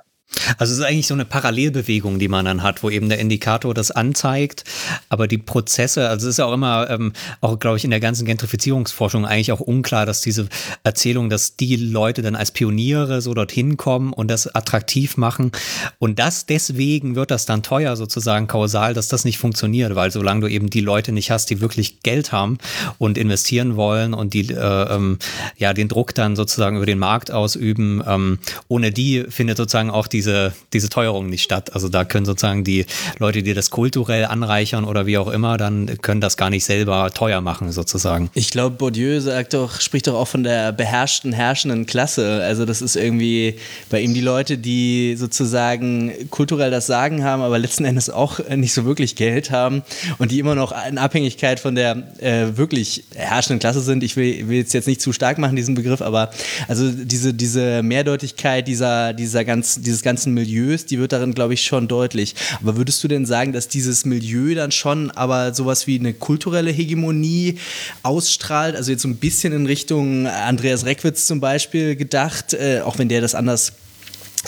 Also es ist eigentlich so eine Parallelbewegung, die man dann hat, wo eben der Indikator das anzeigt, aber die Prozesse, also es ist ja auch immer, ähm, auch glaube ich in der ganzen Gentrifizierungsforschung eigentlich auch unklar, dass diese Erzählung, dass die Leute dann als Pioniere so dorthin kommen und das attraktiv machen. Und das deswegen wird das dann teuer sozusagen kausal, dass das nicht funktioniert, weil solange du eben die Leute nicht hast, die wirklich Geld haben und investieren wollen und die äh, ähm, ja den Druck dann sozusagen über den Markt ausüben, ähm, ohne die findet sozusagen auch diese diese, diese Teuerung nicht statt. Also da können sozusagen die Leute, die das kulturell anreichern oder wie auch immer, dann können das gar nicht selber teuer machen sozusagen. Ich glaube, Bourdieu sagt doch, spricht doch auch von der beherrschten, herrschenden Klasse. Also das ist irgendwie bei ihm die Leute, die sozusagen kulturell das Sagen haben, aber letzten Endes auch nicht so wirklich Geld haben und die immer noch in Abhängigkeit von der äh, wirklich herrschenden Klasse sind. Ich will, will es jetzt nicht zu stark machen, diesen Begriff, aber also diese, diese Mehrdeutigkeit dieser, dieser ganz, dieses ganzen Milieus, die wird darin, glaube ich, schon deutlich. Aber würdest du denn sagen, dass dieses Milieu dann schon aber sowas wie eine kulturelle Hegemonie ausstrahlt? Also jetzt so ein bisschen in Richtung Andreas Reckwitz zum Beispiel gedacht, äh, auch wenn der das anders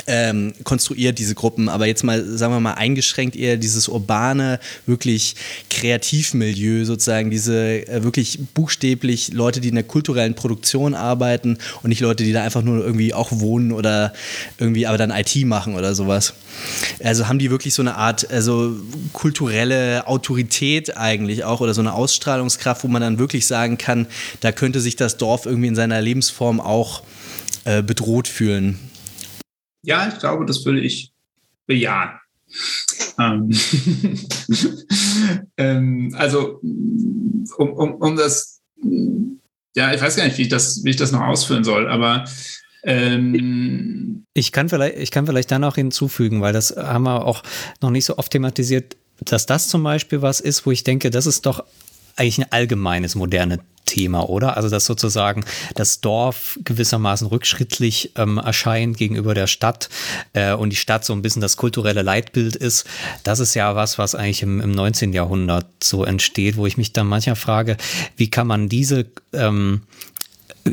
ähm, konstruiert, diese Gruppen, aber jetzt mal, sagen wir mal, eingeschränkt eher dieses urbane, wirklich Kreativmilieu sozusagen, diese äh, wirklich buchstäblich Leute, die in der kulturellen Produktion arbeiten und nicht Leute, die da einfach nur irgendwie auch wohnen oder irgendwie aber dann IT machen oder sowas. Also haben die wirklich so eine Art, also kulturelle Autorität eigentlich auch oder so eine Ausstrahlungskraft, wo man dann wirklich sagen kann, da könnte sich das Dorf irgendwie in seiner Lebensform auch äh, bedroht fühlen. Ja, ich glaube, das würde ich bejahen. Ähm, ähm, also, um, um, um das, ja, ich weiß gar nicht, wie ich das, wie ich das noch ausführen soll, aber ähm, ich, kann vielleicht, ich kann vielleicht da noch hinzufügen, weil das haben wir auch noch nicht so oft thematisiert, dass das zum Beispiel was ist, wo ich denke, das ist doch eigentlich ein allgemeines moderne Thema, oder? Also, dass sozusagen das Dorf gewissermaßen rückschrittlich ähm, erscheint gegenüber der Stadt äh, und die Stadt so ein bisschen das kulturelle Leitbild ist. Das ist ja was, was eigentlich im, im 19. Jahrhundert so entsteht, wo ich mich dann manchmal frage, wie kann man diese ähm,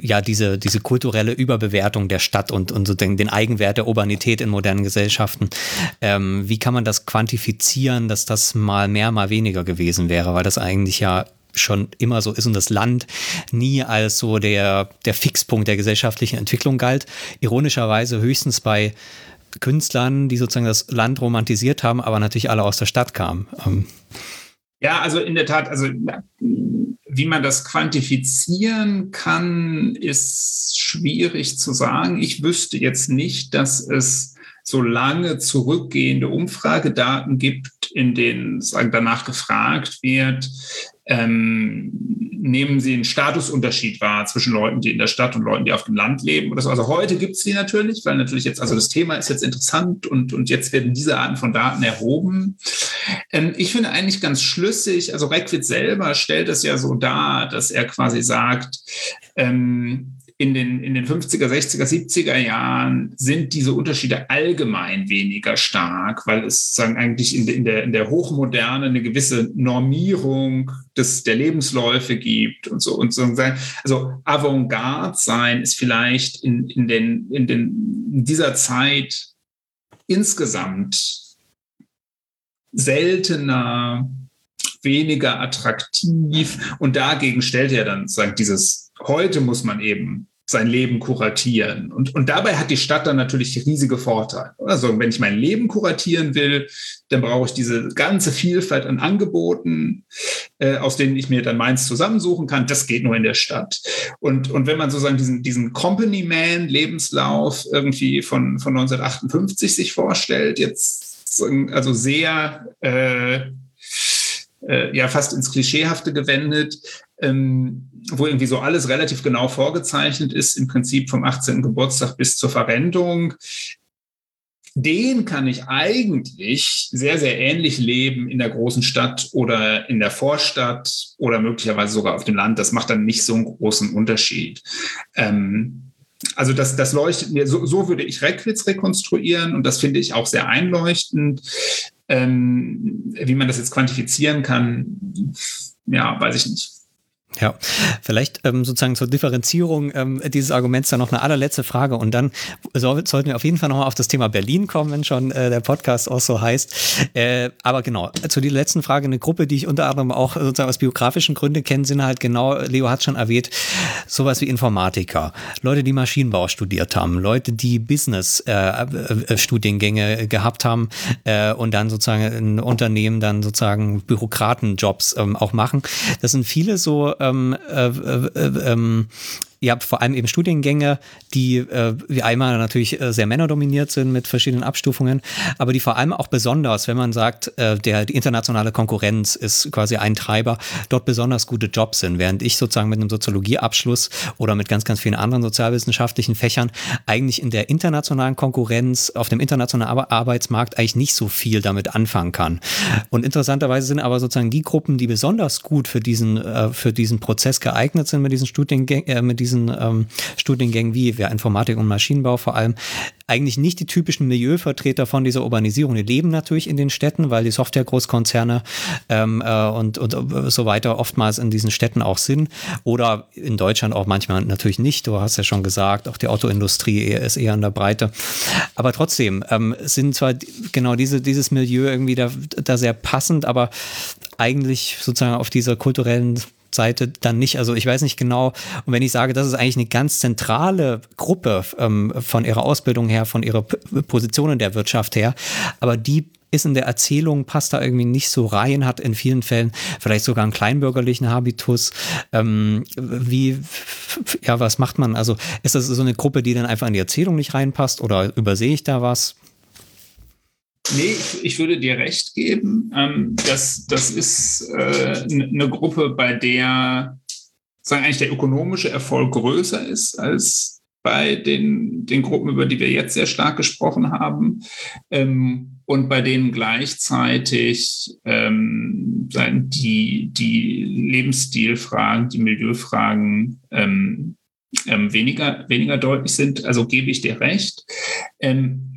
ja, diese, diese kulturelle Überbewertung der Stadt und, und so den, den Eigenwert der Urbanität in modernen Gesellschaften. Ähm, wie kann man das quantifizieren, dass das mal mehr, mal weniger gewesen wäre? Weil das eigentlich ja schon immer so ist und das Land nie als so der, der Fixpunkt der gesellschaftlichen Entwicklung galt. Ironischerweise höchstens bei Künstlern, die sozusagen das Land romantisiert haben, aber natürlich alle aus der Stadt kamen. Ähm, ja, also in der Tat, also wie man das quantifizieren kann, ist schwierig zu sagen. Ich wüsste jetzt nicht, dass es so lange zurückgehende Umfragedaten gibt, in denen sagen, danach gefragt wird, ähm, nehmen Sie einen Statusunterschied wahr zwischen Leuten, die in der Stadt und Leuten, die auf dem Land leben oder so. Also heute gibt es die natürlich, weil natürlich jetzt, also das Thema ist jetzt interessant und, und jetzt werden diese Arten von Daten erhoben. Ähm, ich finde eigentlich ganz schlüssig, also Reckwitz selber stellt es ja so dar, dass er quasi sagt, ähm, in den, in den 50er, 60er, 70er Jahren sind diese Unterschiede allgemein weniger stark, weil es sagen eigentlich in, in, der, in der Hochmoderne eine gewisse Normierung des, der Lebensläufe gibt und so. Und so also Avantgarde sein ist vielleicht in, in, den, in, den, in dieser Zeit insgesamt seltener, weniger attraktiv. Und dagegen stellt er dann sagen, dieses heute muss man eben sein Leben kuratieren. Und, und dabei hat die Stadt dann natürlich riesige Vorteile. Also wenn ich mein Leben kuratieren will, dann brauche ich diese ganze Vielfalt an Angeboten, äh, aus denen ich mir dann meins zusammensuchen kann. Das geht nur in der Stadt. Und, und wenn man sozusagen diesen, diesen Company Man Lebenslauf irgendwie von, von 1958 sich vorstellt, jetzt also sehr äh, äh, ja fast ins Klischeehafte gewendet, ähm, wo irgendwie so alles relativ genau vorgezeichnet ist, im Prinzip vom 18. Geburtstag bis zur Verrentung, den kann ich eigentlich sehr, sehr ähnlich leben in der großen Stadt oder in der Vorstadt oder möglicherweise sogar auf dem Land. Das macht dann nicht so einen großen Unterschied. Ähm, also das, das leuchtet mir, so, so würde ich Reckwitz rekonstruieren und das finde ich auch sehr einleuchtend. Ähm, wie man das jetzt quantifizieren kann, ja, weiß ich nicht. Ja, vielleicht ähm, sozusagen zur Differenzierung ähm, dieses Arguments dann noch eine allerletzte Frage und dann so, sollten wir auf jeden Fall nochmal auf das Thema Berlin kommen, wenn schon äh, der Podcast auch so heißt. Äh, aber genau, zu dieser letzten Frage, eine Gruppe, die ich unter anderem auch sozusagen aus biografischen Gründen kenne, sind halt genau, Leo hat schon erwähnt, sowas wie Informatiker, Leute, die Maschinenbau studiert haben, Leute, die Business-Studiengänge äh, äh gehabt haben äh, und dann sozusagen in Unternehmen dann sozusagen Bürokratenjobs ähm, auch machen. Das sind viele so ähm, äh, äh, äh, Ihr habt vor allem eben Studiengänge, die äh, wie einmal natürlich äh, sehr männerdominiert sind mit verschiedenen Abstufungen, aber die vor allem auch besonders, wenn man sagt, äh, der, die internationale Konkurrenz ist quasi ein Treiber, dort besonders gute Jobs sind, während ich sozusagen mit einem Soziologieabschluss oder mit ganz, ganz vielen anderen sozialwissenschaftlichen Fächern eigentlich in der internationalen Konkurrenz auf dem internationalen Arbeitsmarkt eigentlich nicht so viel damit anfangen kann. Und interessanterweise sind aber sozusagen die Gruppen, die besonders gut für diesen, äh, für diesen Prozess geeignet sind mit diesen Studiengängen, äh, mit diesen diesen ähm, Studiengängen wie ja, Informatik und Maschinenbau vor allem eigentlich nicht die typischen Milieuvertreter von dieser Urbanisierung. Die leben natürlich in den Städten, weil die Softwaregroßkonzerne ähm, äh, und, und so weiter oftmals in diesen Städten auch sind. Oder in Deutschland auch manchmal natürlich nicht. Du hast ja schon gesagt, auch die Autoindustrie ist eher an der Breite. Aber trotzdem ähm, sind zwar genau diese, dieses Milieu irgendwie da, da sehr passend, aber eigentlich sozusagen auf dieser kulturellen Seite dann nicht. Also ich weiß nicht genau. Und wenn ich sage, das ist eigentlich eine ganz zentrale Gruppe ähm, von ihrer Ausbildung her, von ihrer P Position in der Wirtschaft her, aber die ist in der Erzählung, passt da irgendwie nicht so rein, hat in vielen Fällen vielleicht sogar einen kleinbürgerlichen Habitus. Ähm, wie, ja, was macht man? Also ist das so eine Gruppe, die dann einfach in die Erzählung nicht reinpasst oder übersehe ich da was? Nee, ich, ich, würde dir recht geben. Ähm, das, das ist äh, eine Gruppe, bei der sagen eigentlich der ökonomische Erfolg größer ist als bei den, den Gruppen, über die wir jetzt sehr stark gesprochen haben. Ähm, und bei denen gleichzeitig ähm, die, die Lebensstilfragen, die Milieufragen ähm, ähm, weniger, weniger deutlich sind. Also gebe ich dir recht.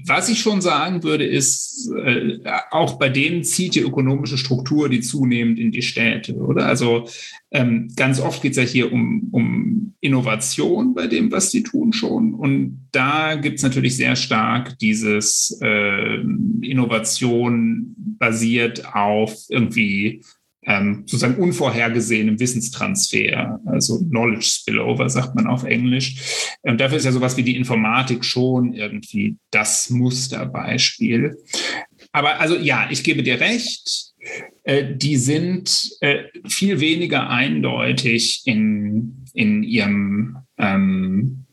Was ich schon sagen würde, ist, äh, auch bei denen zieht die ökonomische Struktur die zunehmend in die Städte, oder? Also ähm, ganz oft geht es ja hier um, um Innovation bei dem, was die tun schon. Und da gibt es natürlich sehr stark dieses äh, Innovation basiert auf irgendwie ähm, sozusagen unvorhergesehenem Wissenstransfer, also Knowledge Spillover, sagt man auf Englisch. Und ähm, dafür ist ja sowas wie die Informatik schon irgendwie das Musterbeispiel. Aber also ja, ich gebe dir recht, äh, die sind äh, viel weniger eindeutig in, in ihrem ähm,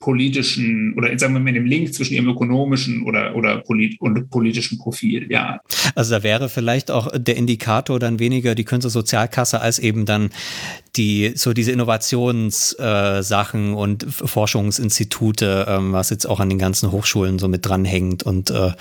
politischen oder sagen wir mal dem Link zwischen ihrem ökonomischen oder, oder polit und politischen Profil, ja. Also da wäre vielleicht auch der Indikator dann weniger die Künstler Sozialkasse als eben dann die, so diese Innovationssachen äh, und Forschungsinstitute, ähm, was jetzt auch an den ganzen Hochschulen so mit dranhängt und äh,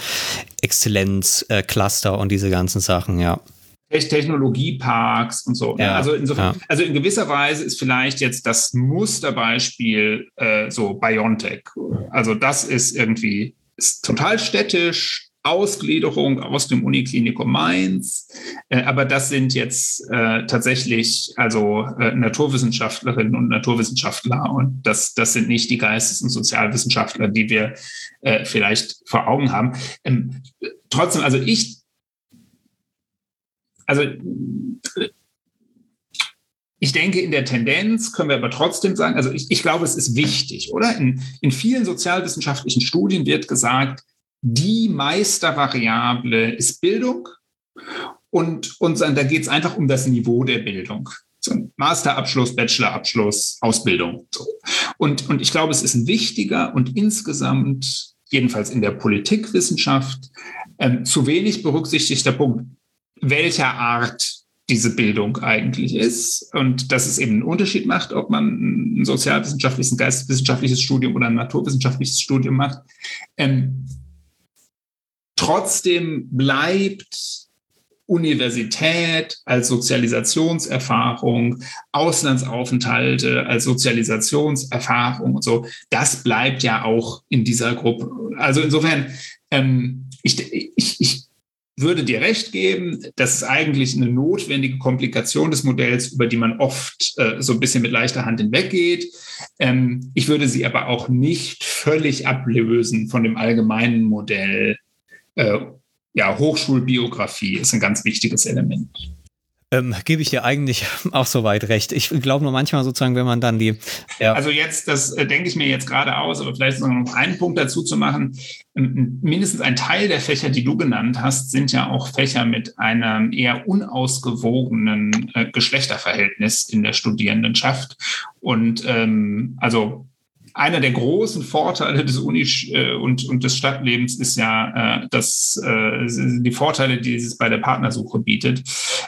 Exzellenzcluster äh, und diese ganzen Sachen, ja. Technologieparks und so. Ne? Ja, also, insofern, ja. also in gewisser Weise ist vielleicht jetzt das Musterbeispiel äh, so Biontech. Also das ist irgendwie ist total städtisch, Ausgliederung aus dem Uniklinikum Mainz. Äh, aber das sind jetzt äh, tatsächlich also äh, Naturwissenschaftlerinnen und Naturwissenschaftler. Und das, das sind nicht die Geistes- und Sozialwissenschaftler, die wir äh, vielleicht vor Augen haben. Ähm, trotzdem, also ich also ich denke, in der Tendenz können wir aber trotzdem sagen, also ich, ich glaube, es ist wichtig, oder? In, in vielen sozialwissenschaftlichen Studien wird gesagt, die Meistervariable ist Bildung und, und da geht es einfach um das Niveau der Bildung. So Masterabschluss, Bachelorabschluss, Ausbildung. So. Und, und ich glaube, es ist ein wichtiger und insgesamt, jedenfalls in der Politikwissenschaft, ähm, zu wenig berücksichtigter Punkt, welcher Art diese Bildung eigentlich ist und dass es eben einen Unterschied macht, ob man ein sozialwissenschaftliches, ein geisteswissenschaftliches Studium oder ein naturwissenschaftliches Studium macht. Ähm, trotzdem bleibt Universität als Sozialisationserfahrung, Auslandsaufenthalte als Sozialisationserfahrung und so, das bleibt ja auch in dieser Gruppe. Also insofern, ähm, ich, ich, ich würde dir recht geben, das ist eigentlich eine notwendige Komplikation des Modells, über die man oft äh, so ein bisschen mit leichter Hand hinweggeht. Ähm, ich würde sie aber auch nicht völlig ablösen von dem allgemeinen Modell äh, ja, Hochschulbiografie ist ein ganz wichtiges Element. Ähm, Gebe ich dir eigentlich auch soweit recht. Ich glaube nur manchmal sozusagen, wenn man dann die. Ja. Also jetzt, das äh, denke ich mir jetzt gerade aus, aber vielleicht noch einen Punkt dazu zu machen. Ähm, mindestens ein Teil der Fächer, die du genannt hast, sind ja auch Fächer mit einem eher unausgewogenen äh, Geschlechterverhältnis in der Studierendenschaft. Und ähm, also einer der großen Vorteile des Uni äh, und, und des Stadtlebens ist ja, äh, dass äh, die Vorteile, die es bei der Partnersuche bietet.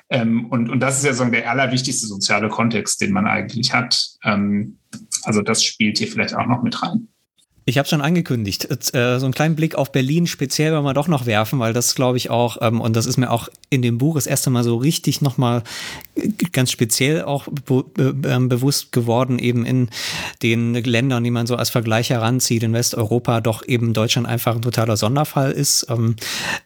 Ähm, und, und das ist ja so der allerwichtigste soziale Kontext, den man eigentlich hat. Ähm, also das spielt hier vielleicht auch noch mit rein. Ich habe schon angekündigt, äh, so einen kleinen Blick auf Berlin speziell wollen wir doch noch werfen, weil das glaube ich auch, ähm, und das ist mir auch in dem Buch das erste Mal so richtig nochmal ganz speziell auch ähm, bewusst geworden, eben in den Ländern, die man so als Vergleich heranzieht, in Westeuropa doch eben Deutschland einfach ein totaler Sonderfall ist. Ähm,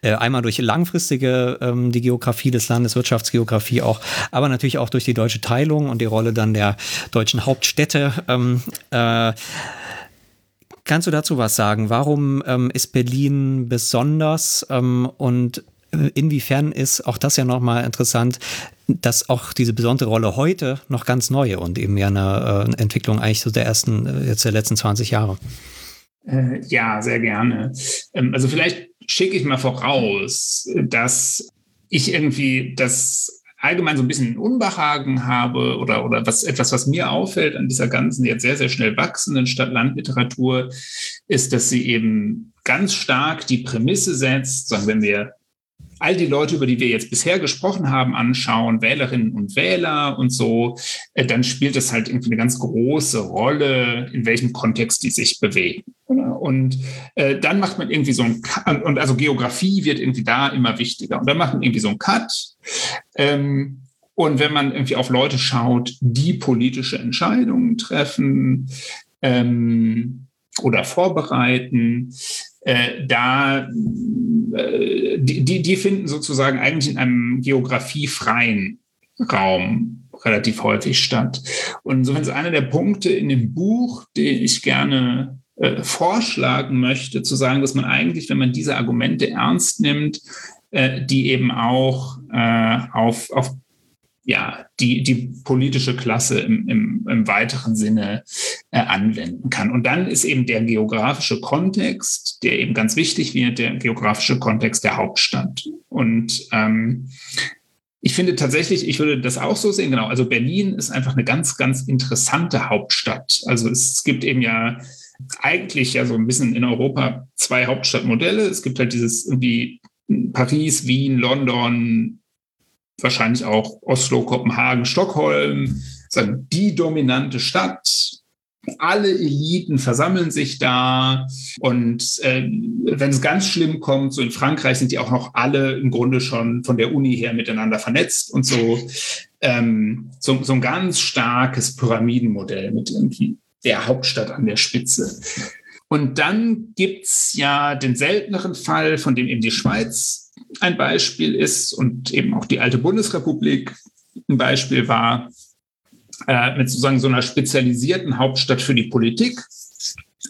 äh, einmal durch langfristige die Geografie des Landes, Wirtschaftsgeografie auch, aber natürlich auch durch die deutsche Teilung und die Rolle dann der deutschen Hauptstädte. Äh, Kannst du dazu was sagen? Warum ähm, ist Berlin besonders ähm, und äh, inwiefern ist auch das ja nochmal interessant, dass auch diese besondere Rolle heute noch ganz neue und eben ja eine äh, Entwicklung eigentlich so der ersten, äh, jetzt der letzten 20 Jahre? Äh, ja, sehr gerne. Ähm, also vielleicht schicke ich mal voraus, dass ich irgendwie das allgemein so ein bisschen Unbehagen habe oder, oder was, etwas, was mir auffällt an dieser ganzen jetzt sehr, sehr schnell wachsenden Stadt-Land-Literatur, ist, dass sie eben ganz stark die Prämisse setzt, sagen, wenn wir all die Leute, über die wir jetzt bisher gesprochen haben, anschauen, Wählerinnen und Wähler und so, äh, dann spielt es halt irgendwie eine ganz große Rolle, in welchem Kontext die sich bewegen. Und äh, dann macht man irgendwie so ein Cut, und also Geografie wird irgendwie da immer wichtiger. Und dann macht man irgendwie so ein Cut. Ähm, und wenn man irgendwie auf Leute schaut, die politische Entscheidungen treffen ähm, oder vorbereiten, äh, da äh, die, die finden sozusagen eigentlich in einem geografiefreien Raum relativ häufig statt. Und insofern ist einer der Punkte in dem Buch, den ich gerne äh, vorschlagen möchte, zu sagen, dass man eigentlich, wenn man diese Argumente ernst nimmt, äh, die eben auch äh, auf, auf ja, die, die politische Klasse im, im, im weiteren Sinne äh, anwenden kann. Und dann ist eben der geografische Kontext, der eben ganz wichtig wird, der geografische Kontext der Hauptstadt. Und ähm, ich finde tatsächlich, ich würde das auch so sehen, genau. Also Berlin ist einfach eine ganz, ganz interessante Hauptstadt. Also es gibt eben ja eigentlich ja so ein bisschen in Europa zwei Hauptstadtmodelle. Es gibt halt dieses irgendwie Paris, Wien, London, wahrscheinlich auch Oslo, Kopenhagen, Stockholm, sagen, die dominante Stadt. Alle Eliten versammeln sich da und äh, wenn es ganz schlimm kommt, so in Frankreich sind die auch noch alle im Grunde schon von der Uni her miteinander vernetzt und so. Ähm, so, so ein ganz starkes Pyramidenmodell mit irgendwie der Hauptstadt an der Spitze. Und dann gibt's ja den selteneren Fall, von dem eben die Schweiz ein Beispiel ist und eben auch die alte Bundesrepublik ein Beispiel war, äh, mit sozusagen so einer spezialisierten Hauptstadt für die Politik,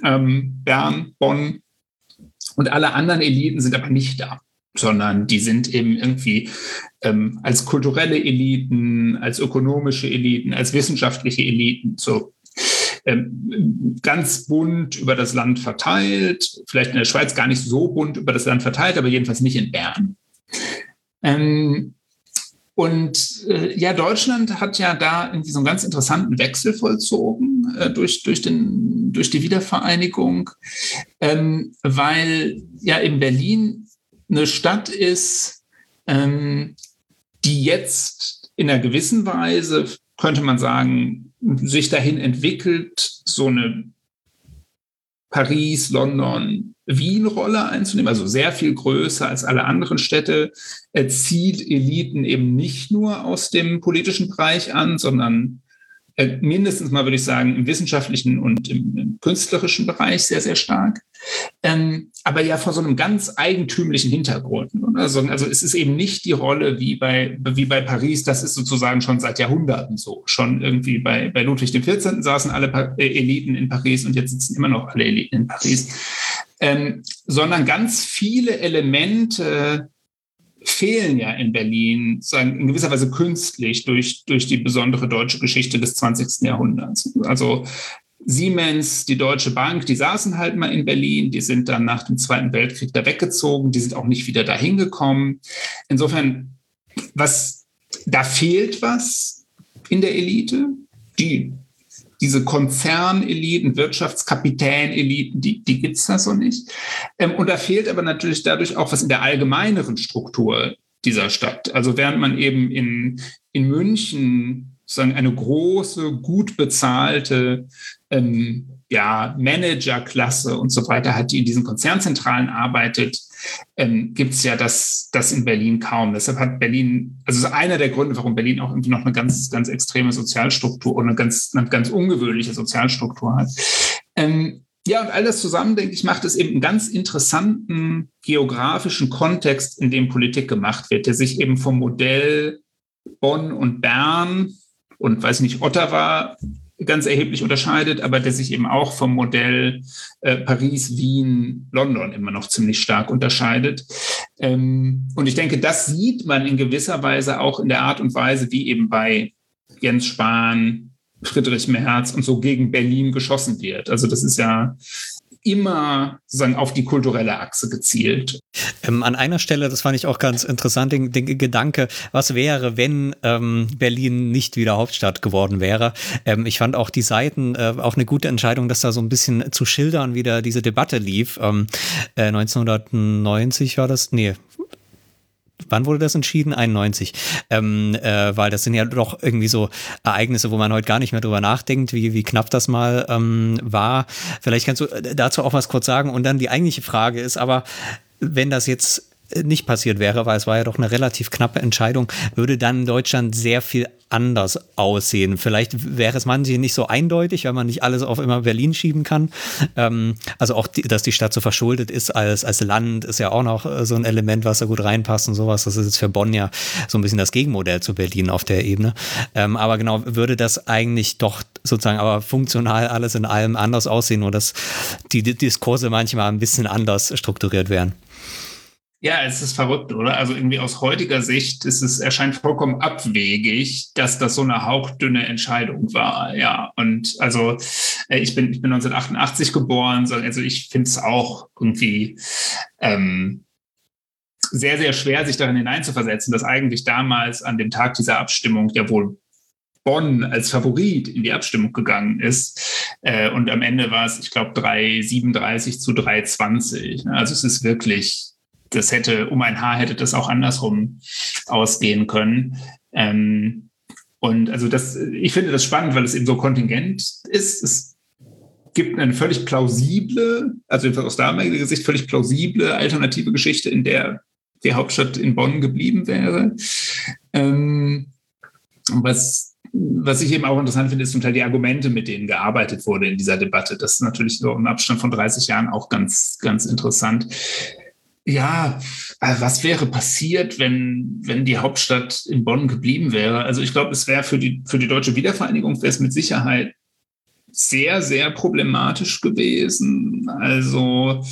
ähm, Bern, Bonn und alle anderen Eliten sind aber nicht da. sondern die sind eben irgendwie ähm, als kulturelle Eliten, als ökonomische Eliten, als wissenschaftliche Eliten so ähm, ganz bunt über das Land verteilt, vielleicht in der Schweiz gar nicht so bunt über das Land verteilt, aber jedenfalls nicht in Bern. Ähm, und äh, ja, Deutschland hat ja da irgendwie so einen ganz interessanten Wechsel vollzogen äh, durch, durch, den, durch die Wiedervereinigung, ähm, weil ja in Berlin eine Stadt ist, ähm, die jetzt in einer gewissen Weise, könnte man sagen, sich dahin entwickelt, so eine Paris, London, Wien-Rolle einzunehmen, also sehr viel größer als alle anderen Städte, zieht Eliten eben nicht nur aus dem politischen Bereich an, sondern äh, mindestens mal würde ich sagen, im wissenschaftlichen und im, im künstlerischen Bereich sehr, sehr stark. Ähm, aber ja vor so einem ganz eigentümlichen Hintergrund. Also, also es ist eben nicht die Rolle wie bei, wie bei Paris, das ist sozusagen schon seit Jahrhunderten so. Schon irgendwie bei, bei Ludwig XIV. saßen alle pa äh, Eliten in Paris und jetzt sitzen immer noch alle Eliten in Paris. Ähm, sondern ganz viele Elemente fehlen ja in Berlin sagen, in gewisser Weise künstlich durch, durch die besondere deutsche Geschichte des 20. Jahrhunderts. Also Siemens, die Deutsche Bank, die saßen halt mal in Berlin, die sind dann nach dem Zweiten Weltkrieg da weggezogen, die sind auch nicht wieder dahin gekommen. Insofern, was, da fehlt was in der Elite. Die diese Konzerneliten, Wirtschaftskapitäneliten, die, die gibt es da so nicht. Ähm, und da fehlt aber natürlich dadurch auch was in der allgemeineren Struktur dieser Stadt. Also während man eben in, in München sozusagen eine große, gut bezahlte ähm, ja, Managerklasse und so weiter hat, die in diesen Konzernzentralen arbeitet, ähm, gibt es ja das, das in Berlin kaum. Deshalb hat Berlin, also einer der Gründe, warum Berlin auch irgendwie noch eine ganz, ganz extreme Sozialstruktur und eine ganz, eine ganz ungewöhnliche Sozialstruktur hat. Ähm, ja, und all das zusammen, denke ich, macht es eben einen ganz interessanten geografischen Kontext, in dem Politik gemacht wird, der sich eben vom Modell Bonn und Bern und weiß nicht, Ottawa ganz erheblich unterscheidet, aber der sich eben auch vom Modell äh, Paris, Wien, London immer noch ziemlich stark unterscheidet. Ähm, und ich denke, das sieht man in gewisser Weise auch in der Art und Weise, wie eben bei Jens Spahn, Friedrich Merz und so gegen Berlin geschossen wird. Also das ist ja immer sozusagen auf die kulturelle Achse gezielt. Ähm, an einer Stelle, das fand ich auch ganz interessant, den, den Gedanke, was wäre, wenn ähm, Berlin nicht wieder Hauptstadt geworden wäre. Ähm, ich fand auch die Seiten äh, auch eine gute Entscheidung, dass da so ein bisschen zu schildern, wie da diese Debatte lief. Ähm, äh, 1990 war das, nee, wann wurde das entschieden? 91. Ähm, äh, weil das sind ja doch irgendwie so Ereignisse, wo man heute gar nicht mehr drüber nachdenkt, wie, wie knapp das mal ähm, war. Vielleicht kannst du äh, dazu auch was kurz sagen. Und dann die eigentliche Frage ist aber, wenn das jetzt nicht passiert wäre, weil es war ja doch eine relativ knappe Entscheidung, würde dann Deutschland sehr viel anders aussehen. Vielleicht wäre es manche nicht so eindeutig, weil man nicht alles auf immer Berlin schieben kann. Ähm, also auch, die, dass die Stadt so verschuldet ist als, als Land, ist ja auch noch äh, so ein Element, was da gut reinpasst und sowas. Das ist jetzt für Bonn ja so ein bisschen das Gegenmodell zu Berlin auf der Ebene. Ähm, aber genau, würde das eigentlich doch sozusagen aber funktional alles in allem anders aussehen, nur dass die Diskurse manchmal ein bisschen anders strukturiert werden. Ja, es ist verrückt, oder? Also irgendwie aus heutiger Sicht ist es, erscheint vollkommen abwegig, dass das so eine hauchdünne Entscheidung war. Ja, und also äh, ich bin, ich bin 1988 geboren, also ich finde es auch irgendwie ähm, sehr, sehr schwer, sich darin hineinzuversetzen, dass eigentlich damals an dem Tag dieser Abstimmung ja wohl Bonn als Favorit in die Abstimmung gegangen ist. Äh, und am Ende war es, ich glaube, 3,37 zu 3,20. Also es ist wirklich das hätte, um ein Haar hätte das auch andersrum ausgehen können. Ähm, und also das, ich finde das spannend, weil es eben so kontingent ist. Es gibt eine völlig plausible, also aus damaliger Sicht völlig plausible alternative Geschichte, in der die Hauptstadt in Bonn geblieben wäre. Ähm, was, was ich eben auch interessant finde, ist zum Teil die Argumente, mit denen gearbeitet wurde in dieser Debatte. Das ist natürlich so im Abstand von 30 Jahren auch ganz, ganz interessant ja, äh, was wäre passiert, wenn, wenn die Hauptstadt in Bonn geblieben wäre? Also ich glaube, es wäre für die, für die deutsche Wiedervereinigung wäre es mit Sicherheit sehr, sehr problematisch gewesen. Also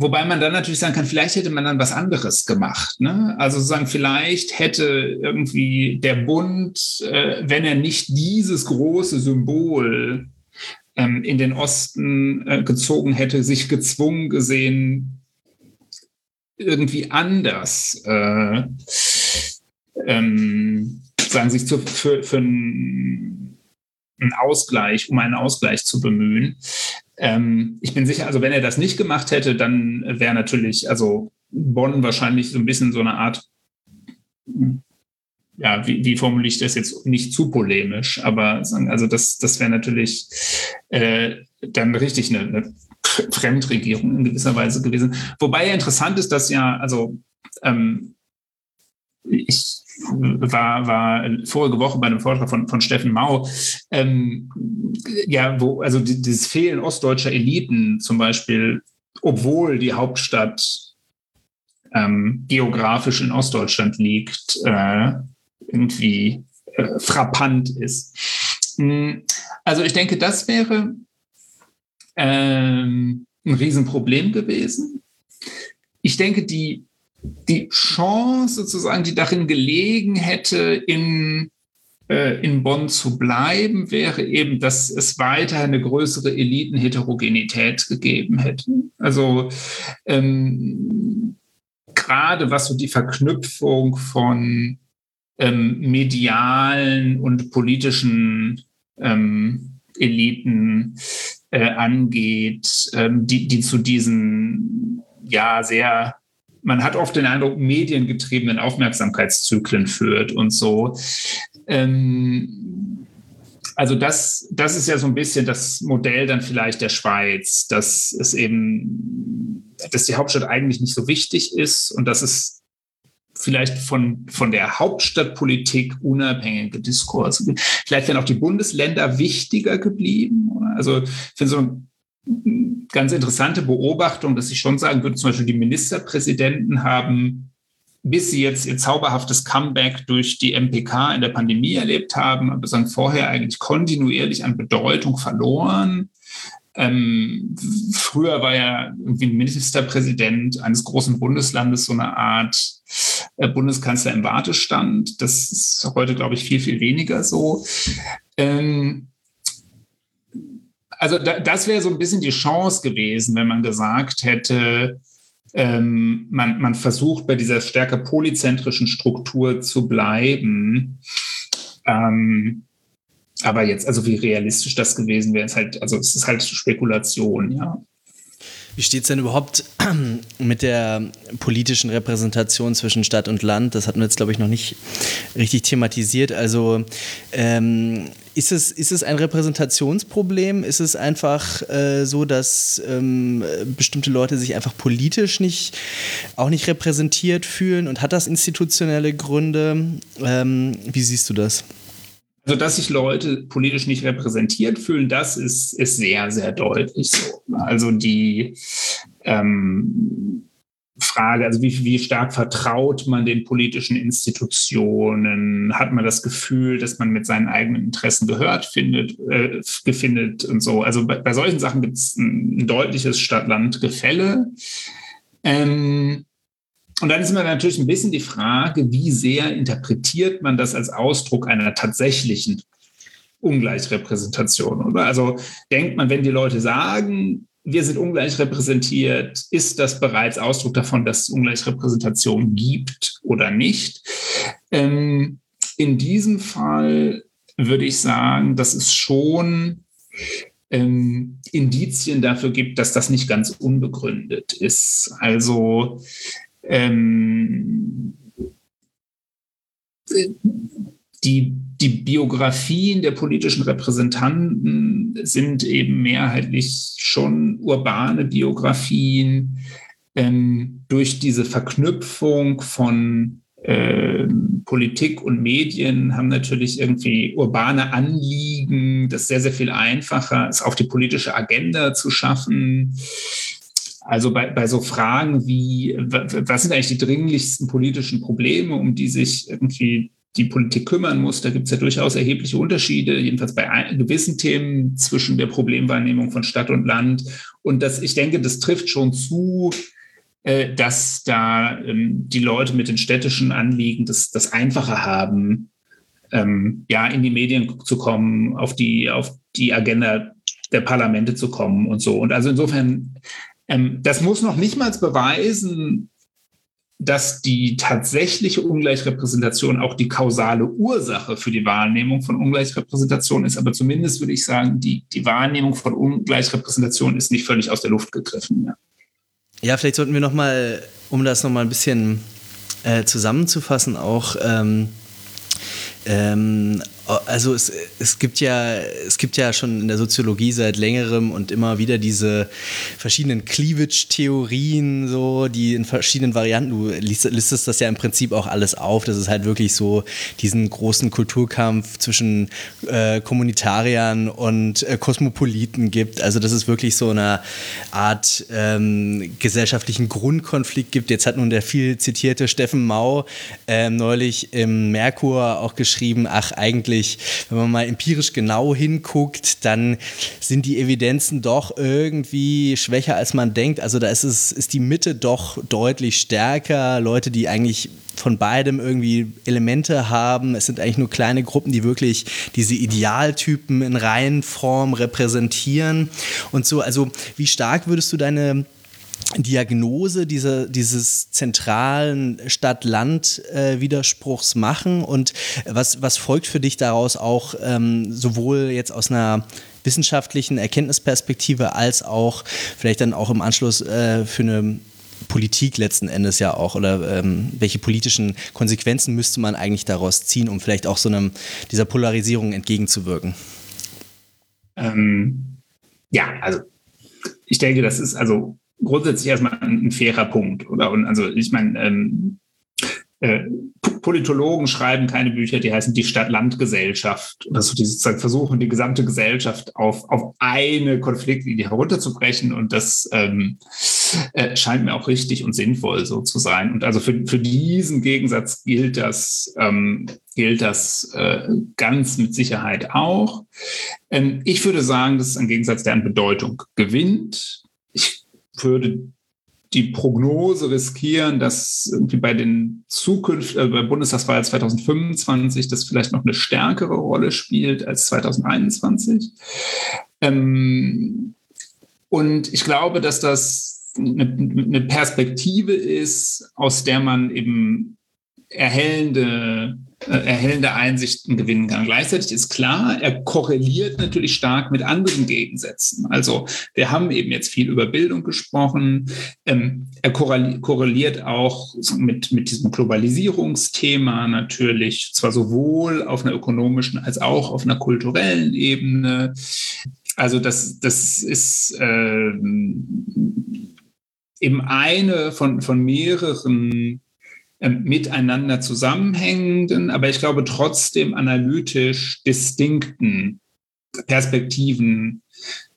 Wobei man dann natürlich sagen kann, vielleicht hätte man dann was anderes gemacht. Ne? Also sagen, vielleicht hätte irgendwie der Bund, äh, wenn er nicht dieses große Symbol ähm, in den Osten äh, gezogen hätte, sich gezwungen gesehen, irgendwie anders äh, ähm, sagen sich zu, für, für einen Ausgleich, um einen Ausgleich zu bemühen. Ähm, ich bin sicher, also wenn er das nicht gemacht hätte, dann wäre natürlich, also Bonn wahrscheinlich so ein bisschen so eine Art, ja, wie, wie formuliere ich das jetzt nicht zu polemisch, aber also das, das wäre natürlich äh, dann richtig eine, eine Fremdregierung in gewisser Weise gewesen. Wobei interessant ist, dass ja, also ähm, ich war, war vorige Woche bei einem Vortrag von, von Steffen Mau, ähm, ja, wo, also dieses Fehlen ostdeutscher Eliten zum Beispiel, obwohl die Hauptstadt ähm, geografisch in Ostdeutschland liegt, äh, irgendwie äh, frappant ist. Hm, also ich denke, das wäre ähm, ein Riesenproblem gewesen. Ich denke, die die Chance sozusagen, die darin gelegen hätte, in, äh, in Bonn zu bleiben, wäre eben, dass es weiter eine größere Elitenheterogenität gegeben hätte. Also ähm, gerade was so die Verknüpfung von ähm, medialen und politischen ähm, Eliten äh, angeht, ähm, die, die zu diesen ja sehr man hat oft den Eindruck, mediengetriebenen Aufmerksamkeitszyklen führt und so. Ähm, also das, das ist ja so ein bisschen das Modell dann vielleicht der Schweiz, dass es eben, dass die Hauptstadt eigentlich nicht so wichtig ist und dass es vielleicht von, von der Hauptstadtpolitik unabhängige Diskurse. Vielleicht wären auch die Bundesländer wichtiger geblieben. Also ich finde so ein ganz interessante Beobachtung, dass ich schon sagen würde, zum Beispiel die Ministerpräsidenten haben, bis sie jetzt ihr zauberhaftes Comeback durch die MPK in der Pandemie erlebt haben, aber sagen vorher eigentlich kontinuierlich an Bedeutung verloren. Ähm, früher war ja irgendwie ein Ministerpräsident eines großen Bundeslandes so eine Art äh, Bundeskanzler im Wartestand. Das ist heute, glaube ich, viel, viel weniger so. Ähm, also da, das wäre so ein bisschen die Chance gewesen, wenn man gesagt hätte, ähm, man, man versucht bei dieser stärker polyzentrischen Struktur zu bleiben. Ähm, aber jetzt, also wie realistisch das gewesen wäre, ist halt, also es ist halt Spekulation, ja. Wie steht es denn überhaupt mit der politischen Repräsentation zwischen Stadt und Land? Das hatten wir jetzt, glaube ich, noch nicht richtig thematisiert. Also ähm, ist, es, ist es ein Repräsentationsproblem? Ist es einfach äh, so, dass ähm, bestimmte Leute sich einfach politisch nicht, auch nicht repräsentiert fühlen? Und hat das institutionelle Gründe? Ähm, wie siehst du das? Also, dass sich Leute politisch nicht repräsentiert fühlen, das ist, ist sehr, sehr deutlich so. Also die ähm, Frage, also wie, wie stark vertraut man den politischen Institutionen? Hat man das Gefühl, dass man mit seinen eigenen Interessen gehört findet, äh, gefindet und so? Also bei, bei solchen Sachen gibt es ein, ein deutliches Stadt-Land-Gefälle. Ähm, und dann ist immer natürlich ein bisschen die Frage, wie sehr interpretiert man das als Ausdruck einer tatsächlichen Ungleichrepräsentation, oder? Also denkt man, wenn die Leute sagen, wir sind ungleich repräsentiert, ist das bereits Ausdruck davon, dass es Ungleichrepräsentation gibt oder nicht? Ähm, in diesem Fall würde ich sagen, dass es schon ähm, Indizien dafür gibt, dass das nicht ganz unbegründet ist. Also ähm, die, die Biografien der politischen Repräsentanten sind eben mehrheitlich schon urbane Biografien. Ähm, durch diese Verknüpfung von äh, Politik und Medien haben natürlich irgendwie urbane Anliegen, das sehr, sehr viel einfacher ist, auf die politische Agenda zu schaffen. Also bei, bei so Fragen wie, was sind eigentlich die dringlichsten politischen Probleme, um die sich irgendwie die Politik kümmern muss. Da gibt es ja durchaus erhebliche Unterschiede, jedenfalls bei gewissen Themen zwischen der Problemwahrnehmung von Stadt und Land. Und das, ich denke, das trifft schon zu, äh, dass da ähm, die Leute mit den städtischen Anliegen das, das einfacher haben, ähm, ja, in die Medien zu kommen, auf die, auf die Agenda der Parlamente zu kommen und so. Und also insofern, ähm, das muss noch nicht mal beweisen, dass die tatsächliche Ungleichrepräsentation auch die kausale Ursache für die Wahrnehmung von Ungleichrepräsentation ist. Aber zumindest würde ich sagen, die, die Wahrnehmung von Ungleichrepräsentation ist nicht völlig aus der Luft gegriffen. Ja, ja vielleicht sollten wir nochmal, um das nochmal ein bisschen äh, zusammenzufassen, auch ähm, ähm, also es, es, gibt ja, es gibt ja schon in der Soziologie seit längerem und immer wieder diese verschiedenen Cleavage-Theorien, so, die in verschiedenen Varianten, du listest das ja im Prinzip auch alles auf, dass es halt wirklich so diesen großen Kulturkampf zwischen äh, Kommunitariern und äh, Kosmopoliten gibt. Also dass es wirklich so eine Art ähm, gesellschaftlichen Grundkonflikt gibt. Jetzt hat nun der viel zitierte Steffen Mau äh, neulich im Merkur auch geschrieben, ach eigentlich wirklich, wenn man mal empirisch genau hinguckt, dann sind die Evidenzen doch irgendwie schwächer, als man denkt. Also da ist, es, ist die Mitte doch deutlich stärker. Leute, die eigentlich von beidem irgendwie Elemente haben. Es sind eigentlich nur kleine Gruppen, die wirklich diese Idealtypen in Reihenform repräsentieren und so. Also wie stark würdest du deine Diagnose dieser, dieses zentralen Stadt-Land-Widerspruchs machen und was, was folgt für dich daraus auch ähm, sowohl jetzt aus einer wissenschaftlichen Erkenntnisperspektive als auch vielleicht dann auch im Anschluss äh, für eine Politik letzten Endes ja auch oder ähm, welche politischen Konsequenzen müsste man eigentlich daraus ziehen, um vielleicht auch so einem, dieser Polarisierung entgegenzuwirken? Ähm, ja, also ich denke, das ist also grundsätzlich erstmal ein, fairer Punkt. Oder? Und also ich meine, ähm, äh, Politologen schreiben keine Bücher, die heißen die Stadt-Land-Gesellschaft oder so, die sozusagen versuchen, die gesamte Gesellschaft auf, auf eine Konfliktlinie herunterzubrechen und das ähm, äh, scheint mir auch richtig und sinnvoll so zu sein. Und also für, für diesen Gegensatz gilt das, ähm, gilt das äh, ganz mit Sicherheit auch. Ähm, ich würde sagen, das ist ein Gegensatz, der an Bedeutung gewinnt. Würde die Prognose riskieren, dass irgendwie bei den Zukunft, äh, bei Bundestagswahl 2025 das vielleicht noch eine stärkere Rolle spielt als 2021. Ähm, und ich glaube, dass das eine, eine Perspektive ist, aus der man eben erhellende erhellende Einsichten gewinnen kann. Gleichzeitig ist klar, er korreliert natürlich stark mit anderen Gegensätzen. Also wir haben eben jetzt viel über Bildung gesprochen. Ähm, er korreliert auch mit, mit diesem Globalisierungsthema natürlich, zwar sowohl auf einer ökonomischen als auch auf einer kulturellen Ebene. Also das, das ist äh, eben eine von, von mehreren ähm, miteinander zusammenhängenden, aber ich glaube trotzdem analytisch distinkten Perspektiven,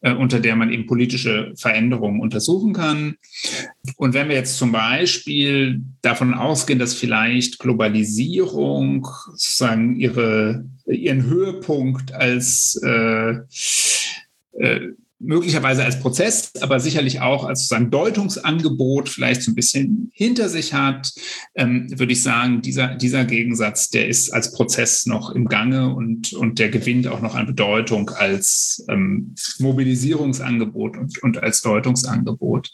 äh, unter der man eben politische Veränderungen untersuchen kann. Und wenn wir jetzt zum Beispiel davon ausgehen, dass vielleicht Globalisierung sozusagen ihre, ihren Höhepunkt als äh, äh, möglicherweise als Prozess, aber sicherlich auch als sozusagen Deutungsangebot vielleicht so ein bisschen hinter sich hat, ähm, würde ich sagen, dieser, dieser Gegensatz, der ist als Prozess noch im Gange und, und der gewinnt auch noch an Bedeutung als ähm, Mobilisierungsangebot und, und als Deutungsangebot.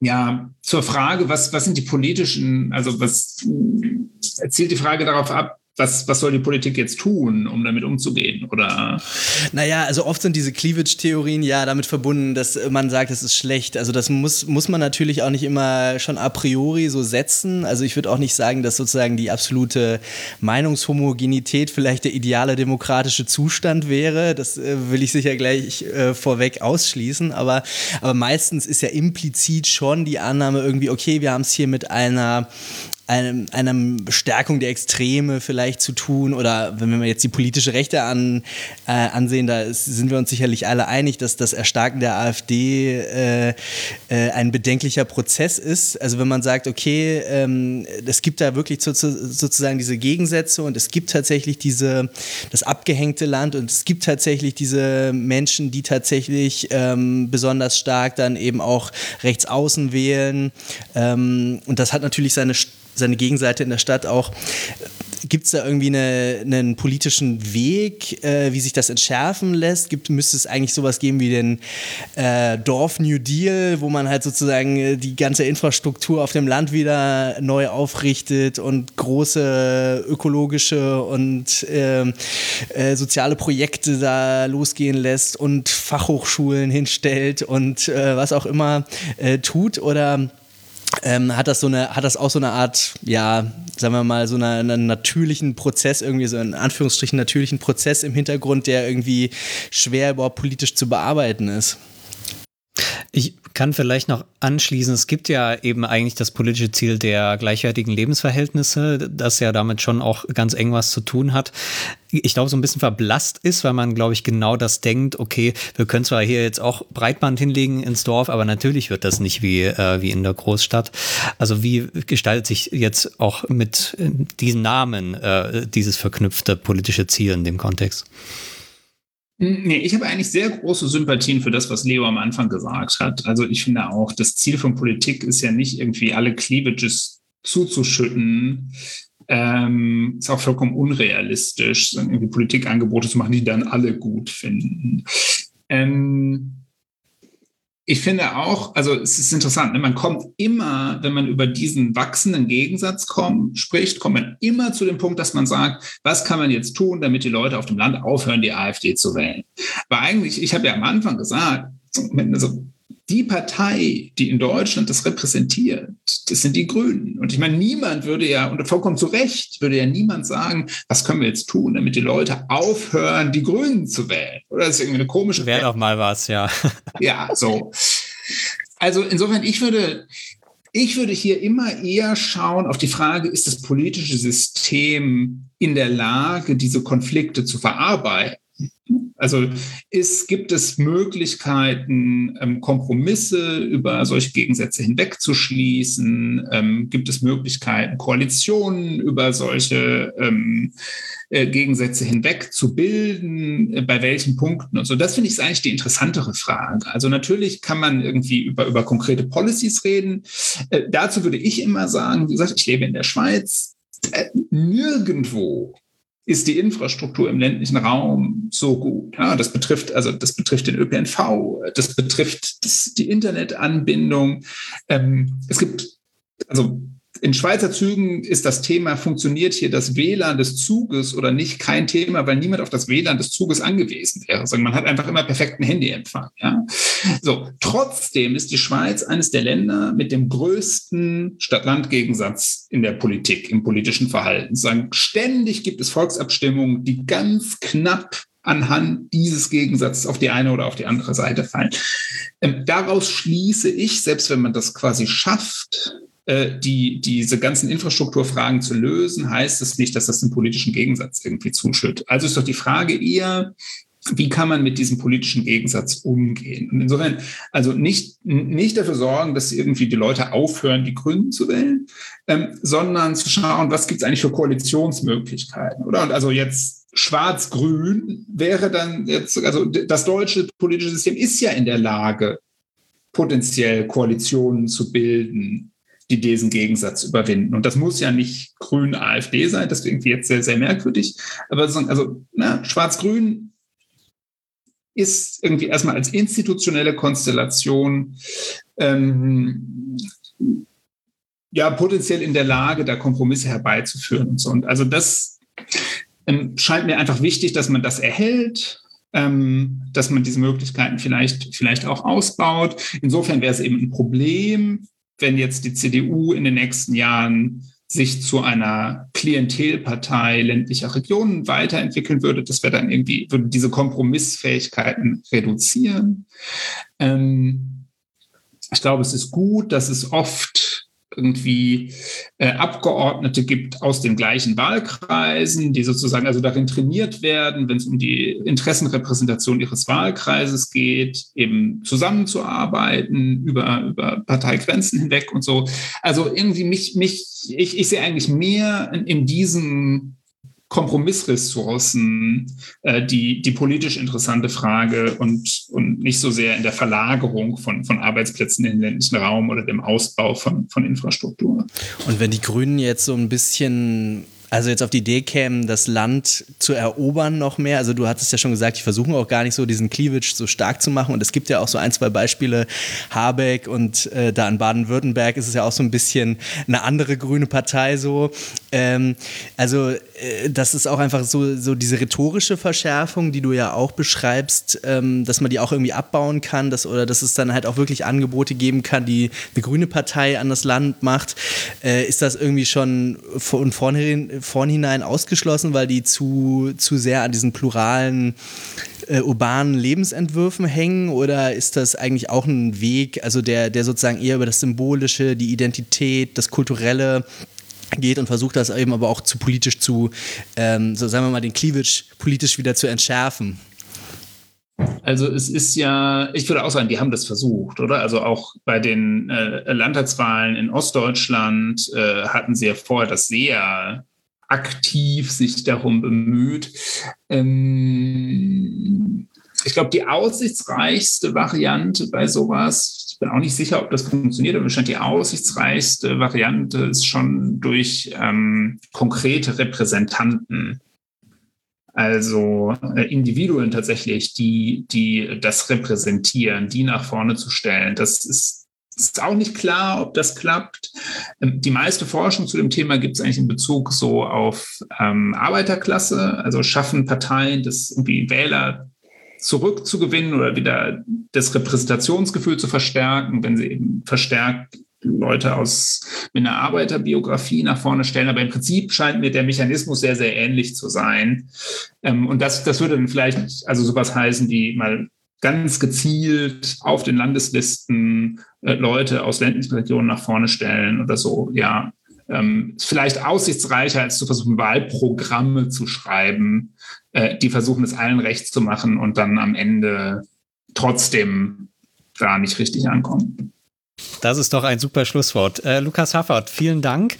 Ja, zur Frage, was, was sind die politischen, also was zielt die Frage darauf ab, was, was soll die Politik jetzt tun, um damit umzugehen? Oder? Naja, also oft sind diese Cleavage-Theorien ja damit verbunden, dass man sagt, es ist schlecht. Also das muss, muss man natürlich auch nicht immer schon a priori so setzen. Also ich würde auch nicht sagen, dass sozusagen die absolute Meinungshomogenität vielleicht der ideale demokratische Zustand wäre. Das äh, will ich sicher gleich äh, vorweg ausschließen. Aber, aber meistens ist ja implizit schon die Annahme irgendwie, okay, wir haben es hier mit einer einem, einer Stärkung der Extreme vielleicht zu tun oder wenn wir jetzt die politische Rechte an, äh, ansehen, da ist, sind wir uns sicherlich alle einig, dass das Erstarken der AfD äh, äh, ein bedenklicher Prozess ist. Also wenn man sagt, okay, ähm, es gibt da wirklich so, sozusagen diese Gegensätze und es gibt tatsächlich diese, das abgehängte Land und es gibt tatsächlich diese Menschen, die tatsächlich ähm, besonders stark dann eben auch rechts außen wählen. Ähm, und das hat natürlich seine seine Gegenseite in der Stadt auch. Gibt es da irgendwie eine, einen politischen Weg, äh, wie sich das entschärfen lässt? Gibt, müsste es eigentlich sowas geben wie den äh, Dorf New Deal, wo man halt sozusagen äh, die ganze Infrastruktur auf dem Land wieder neu aufrichtet und große ökologische und ähm, äh, soziale Projekte da losgehen lässt und Fachhochschulen hinstellt und äh, was auch immer äh, tut? Oder ähm, hat das so eine, hat das auch so eine Art, ja, sagen wir mal, so eine, einen natürlichen Prozess, irgendwie so in Anführungsstrichen natürlichen Prozess im Hintergrund, der irgendwie schwer überhaupt politisch zu bearbeiten ist. Ich kann vielleicht noch anschließen, es gibt ja eben eigentlich das politische Ziel der gleichwertigen Lebensverhältnisse, das ja damit schon auch ganz eng was zu tun hat. Ich glaube, so ein bisschen verblasst ist, weil man, glaube ich, genau das denkt, okay, wir können zwar hier jetzt auch Breitband hinlegen ins Dorf, aber natürlich wird das nicht wie, äh, wie in der Großstadt. Also wie gestaltet sich jetzt auch mit diesen Namen äh, dieses verknüpfte politische Ziel in dem Kontext? Nee, ich habe eigentlich sehr große Sympathien für das, was Leo am Anfang gesagt hat. Also ich finde auch, das Ziel von Politik ist ja nicht irgendwie alle Cleavages zuzuschütten. Ähm, ist auch vollkommen unrealistisch, irgendwie Politikangebote zu machen, die dann alle gut finden. Ähm, ich finde auch, also es ist interessant, ne, man kommt immer, wenn man über diesen wachsenden Gegensatz kommt, spricht, kommt man immer zu dem Punkt, dass man sagt, was kann man jetzt tun, damit die Leute auf dem Land aufhören, die AfD zu wählen. Weil eigentlich, ich habe ja am Anfang gesagt, also die Partei, die in Deutschland das repräsentiert, das sind die Grünen. Und ich meine, niemand würde ja, und vollkommen zu Recht, würde ja niemand sagen, was können wir jetzt tun, damit die Leute aufhören, die Grünen zu wählen. Oder das ist irgendwie eine komische. Wäre doch mal was, ja. Ja, so. Also insofern, ich würde, ich würde hier immer eher schauen auf die Frage, ist das politische System in der Lage, diese Konflikte zu verarbeiten? Also ist, gibt es Möglichkeiten, ähm, Kompromisse über solche Gegensätze hinwegzuschließen? Ähm, gibt es Möglichkeiten, Koalitionen über solche ähm, äh, Gegensätze hinweg zu bilden? Äh, bei welchen Punkten und so? Das finde ich eigentlich die interessantere Frage. Also natürlich kann man irgendwie über, über konkrete Policies reden. Äh, dazu würde ich immer sagen, wie gesagt, ich lebe in der Schweiz. Äh, nirgendwo ist die Infrastruktur im ländlichen Raum so gut. Ja, das betrifft also das betrifft den ÖPNV, das betrifft das, die Internetanbindung. Ähm, es gibt also in Schweizer Zügen ist das Thema, funktioniert hier das WLAN des Zuges oder nicht, kein Thema, weil niemand auf das WLAN des Zuges angewiesen wäre. Also man hat einfach immer perfekten Handyempfang. Ja? So, trotzdem ist die Schweiz eines der Länder mit dem größten Stadt-Land-Gegensatz in der Politik, im politischen Verhalten. Ständig gibt es Volksabstimmungen, die ganz knapp anhand dieses Gegensatzes auf die eine oder auf die andere Seite fallen. Ähm, daraus schließe ich, selbst wenn man das quasi schafft, äh, die, diese ganzen Infrastrukturfragen zu lösen, heißt es nicht, dass das einen politischen Gegensatz irgendwie zuschüttet. Also ist doch die Frage eher, wie kann man mit diesem politischen Gegensatz umgehen? Und insofern, also nicht, nicht dafür sorgen, dass irgendwie die Leute aufhören, die Grünen zu wählen, ähm, sondern zu schauen, was gibt es eigentlich für Koalitionsmöglichkeiten, oder? Und also jetzt Schwarz-Grün wäre dann jetzt, also das deutsche politische System ist ja in der Lage, potenziell Koalitionen zu bilden, die diesen Gegensatz überwinden. Und das muss ja nicht grün-AfD sein, das klingt jetzt sehr, sehr merkwürdig. Aber also schwarz-grün ist irgendwie erstmal als institutionelle Konstellation ähm, ja potenziell in der Lage, da Kompromisse herbeizuführen und so. Und also das ähm, scheint mir einfach wichtig, dass man das erhält, ähm, dass man diese Möglichkeiten vielleicht, vielleicht auch ausbaut. Insofern wäre es eben ein Problem, wenn jetzt die CDU in den nächsten Jahren sich zu einer Klientelpartei ländlicher Regionen weiterentwickeln würde, das wäre dann irgendwie, würde diese Kompromissfähigkeiten reduzieren. Ähm, ich glaube, es ist gut, dass es oft irgendwie äh, Abgeordnete gibt aus den gleichen Wahlkreisen, die sozusagen also darin trainiert werden, wenn es um die Interessenrepräsentation ihres Wahlkreises geht, eben zusammenzuarbeiten über, über Parteigrenzen hinweg und so. Also irgendwie mich, mich, ich, ich sehe eigentlich mehr in, in diesen Kompromissressourcen äh, die, die politisch interessante Frage und, und nicht so sehr in der Verlagerung von, von Arbeitsplätzen in den ländlichen Raum oder dem Ausbau von, von Infrastruktur. Und wenn die Grünen jetzt so ein bisschen also jetzt auf die Idee kämen, das Land zu erobern noch mehr. Also du hattest ja schon gesagt, die versuchen auch gar nicht so diesen Cleavage so stark zu machen. Und es gibt ja auch so ein, zwei Beispiele, Habeck und äh, da in Baden-Württemberg ist es ja auch so ein bisschen eine andere grüne Partei so. Ähm, also äh, das ist auch einfach so, so diese rhetorische Verschärfung, die du ja auch beschreibst, ähm, dass man die auch irgendwie abbauen kann, dass, oder dass es dann halt auch wirklich Angebote geben kann, die eine grüne Partei an das Land macht. Äh, ist das irgendwie schon von vornherein vornhinein ausgeschlossen, weil die zu, zu sehr an diesen pluralen äh, urbanen Lebensentwürfen hängen oder ist das eigentlich auch ein Weg, also der, der sozusagen eher über das Symbolische, die Identität, das Kulturelle geht und versucht das eben aber auch zu politisch zu, ähm, so sagen wir mal, den Cleavage politisch wieder zu entschärfen? Also es ist ja, ich würde auch sagen, die haben das versucht, oder? Also auch bei den äh, Landtagswahlen in Ostdeutschland äh, hatten sie ja vorher das sehr aktiv sich darum bemüht. Ähm, ich glaube, die aussichtsreichste Variante bei sowas, ich bin auch nicht sicher, ob das funktioniert, aber wahrscheinlich die aussichtsreichste Variante ist schon durch ähm, konkrete Repräsentanten. Also äh, Individuen tatsächlich, die, die das repräsentieren, die nach vorne zu stellen. Das ist ist auch nicht klar, ob das klappt. Ähm, die meiste Forschung zu dem Thema gibt es eigentlich in Bezug so auf ähm, Arbeiterklasse, also schaffen Parteien, das irgendwie Wähler zurückzugewinnen oder wieder das Repräsentationsgefühl zu verstärken, wenn sie eben verstärkt Leute aus mit einer Arbeiterbiografie nach vorne stellen. Aber im Prinzip scheint mir der Mechanismus sehr, sehr ähnlich zu sein. Ähm, und das, das würde dann vielleicht also sowas heißen, die mal ganz gezielt auf den Landeslisten äh, Leute aus ländlichen Regionen nach vorne stellen oder so, ja. Ähm, ist vielleicht aussichtsreicher, als zu versuchen, Wahlprogramme zu schreiben, äh, die versuchen, es allen recht zu machen und dann am Ende trotzdem da nicht richtig ankommen. Das ist doch ein super Schlusswort. Äh, Lukas Haffert, vielen Dank.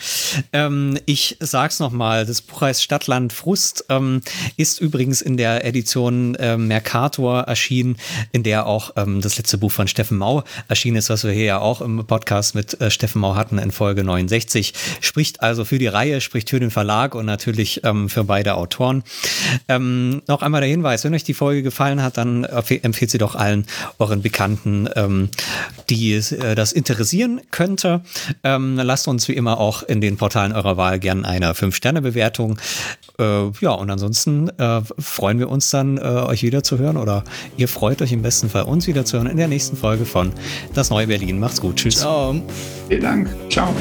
Ähm, ich sag's nochmal, das Buch heißt Stadtland Frust, ähm, ist übrigens in der Edition äh, Mercator erschienen, in der auch ähm, das letzte Buch von Steffen Mau erschienen ist, was wir hier ja auch im Podcast mit äh, Steffen Mau hatten in Folge 69. Spricht also für die Reihe, spricht für den Verlag und natürlich ähm, für beide Autoren. Ähm, noch einmal der Hinweis, wenn euch die Folge gefallen hat, dann empfehlt sie doch allen euren Bekannten, ähm, die äh, das interessieren könnte, ähm, lasst uns wie immer auch in den Portalen eurer Wahl gerne eine 5-Sterne-Bewertung. Äh, ja, und ansonsten äh, freuen wir uns dann, äh, euch wieder zu hören oder ihr freut euch im besten Fall, uns wieder zu hören in der nächsten Folge von Das Neue Berlin. Macht's gut. Tschüss. Ciao. Vielen Dank. Ciao.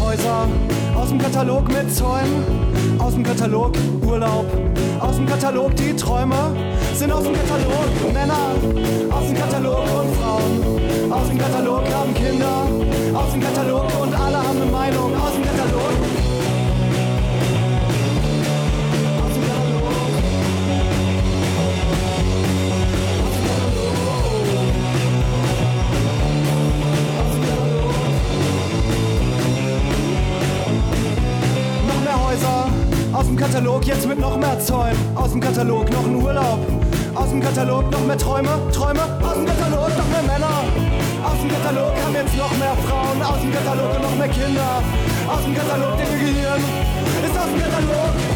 Häuser aus dem Katalog mit Zäumen, aus dem Katalog Urlaub, aus dem Katalog die Träume sind aus dem Katalog Männer, aus dem Katalog und Frauen. Aus dem Katalog haben Kinder, aus dem Katalog und alle haben eine Meinung. Aus dem Katalog. Aus dem Katalog jetzt mit noch mehr Zäunen. Aus dem Katalog noch ein Urlaub. Aus dem Katalog noch mehr Träume, Träume. Aus dem Katalog noch mehr Männer. Aus dem Katalog haben jetzt noch mehr Frauen, aus dem Katalog noch mehr Kinder. Aus dem Katalog der Gehirn ist aus dem Katalog.